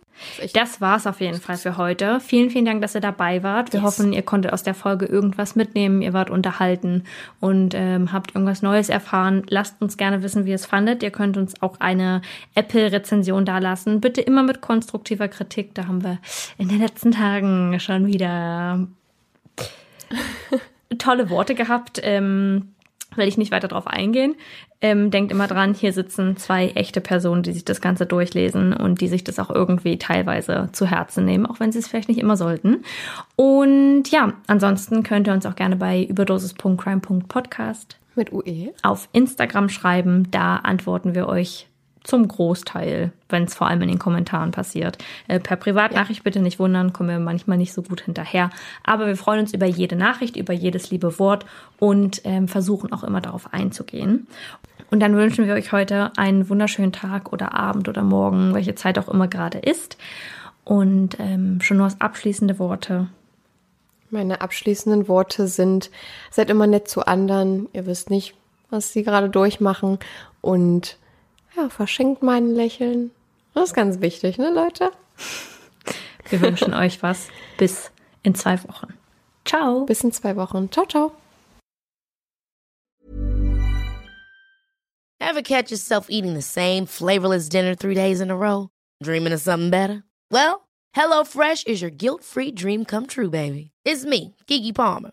S3: Das war's auf jeden Fall für heute. Vielen, vielen Dank, dass ihr dabei wart. Wir yes. hoffen, ihr konntet aus der Folge irgendwas mitnehmen. Ihr wart unterhalten und ähm, habt irgendwas Neues erfahren. Lasst uns gerne wissen, wie ihr es fandet. Ihr könnt uns auch eine Apple-Rezension dalassen. Bitte immer mit konstruktiver Kritik. Da haben wir in den letzten Tagen schon wieder tolle Worte gehabt. Ähm, will ich nicht weiter drauf eingehen. Ähm, denkt immer dran, hier sitzen zwei echte Personen, die sich das Ganze durchlesen und die sich das auch irgendwie teilweise zu Herzen nehmen, auch wenn sie es vielleicht nicht immer sollten. Und ja, ansonsten könnt ihr uns auch gerne bei überdosis.crime.podcast
S1: mit UE
S3: auf Instagram schreiben. Da antworten wir euch zum Großteil, wenn es vor allem in den Kommentaren passiert. Äh, per Privatnachricht bitte nicht wundern, kommen wir manchmal nicht so gut hinterher. Aber wir freuen uns über jede Nachricht, über jedes liebe Wort und ähm, versuchen auch immer darauf einzugehen. Und dann wünschen wir euch heute einen wunderschönen Tag oder Abend oder Morgen, welche Zeit auch immer gerade ist. Und ähm, schon nur als abschließende Worte.
S1: Meine abschließenden Worte sind, seid immer nett zu anderen. Ihr wisst nicht, was sie gerade durchmachen. Und ja, verschenkt mein Lächeln. Das ist ganz wichtig, ne, Leute?
S3: Wir wünschen euch was. Bis in zwei Wochen. Ciao.
S1: Bis in zwei Wochen. Ciao, ciao.
S5: Ever catch yourself eating the same flavorless dinner three days in a row? Dreaming of something better? Well, HelloFresh is your guilt-free dream come true, baby. It's me, Kiki Palmer.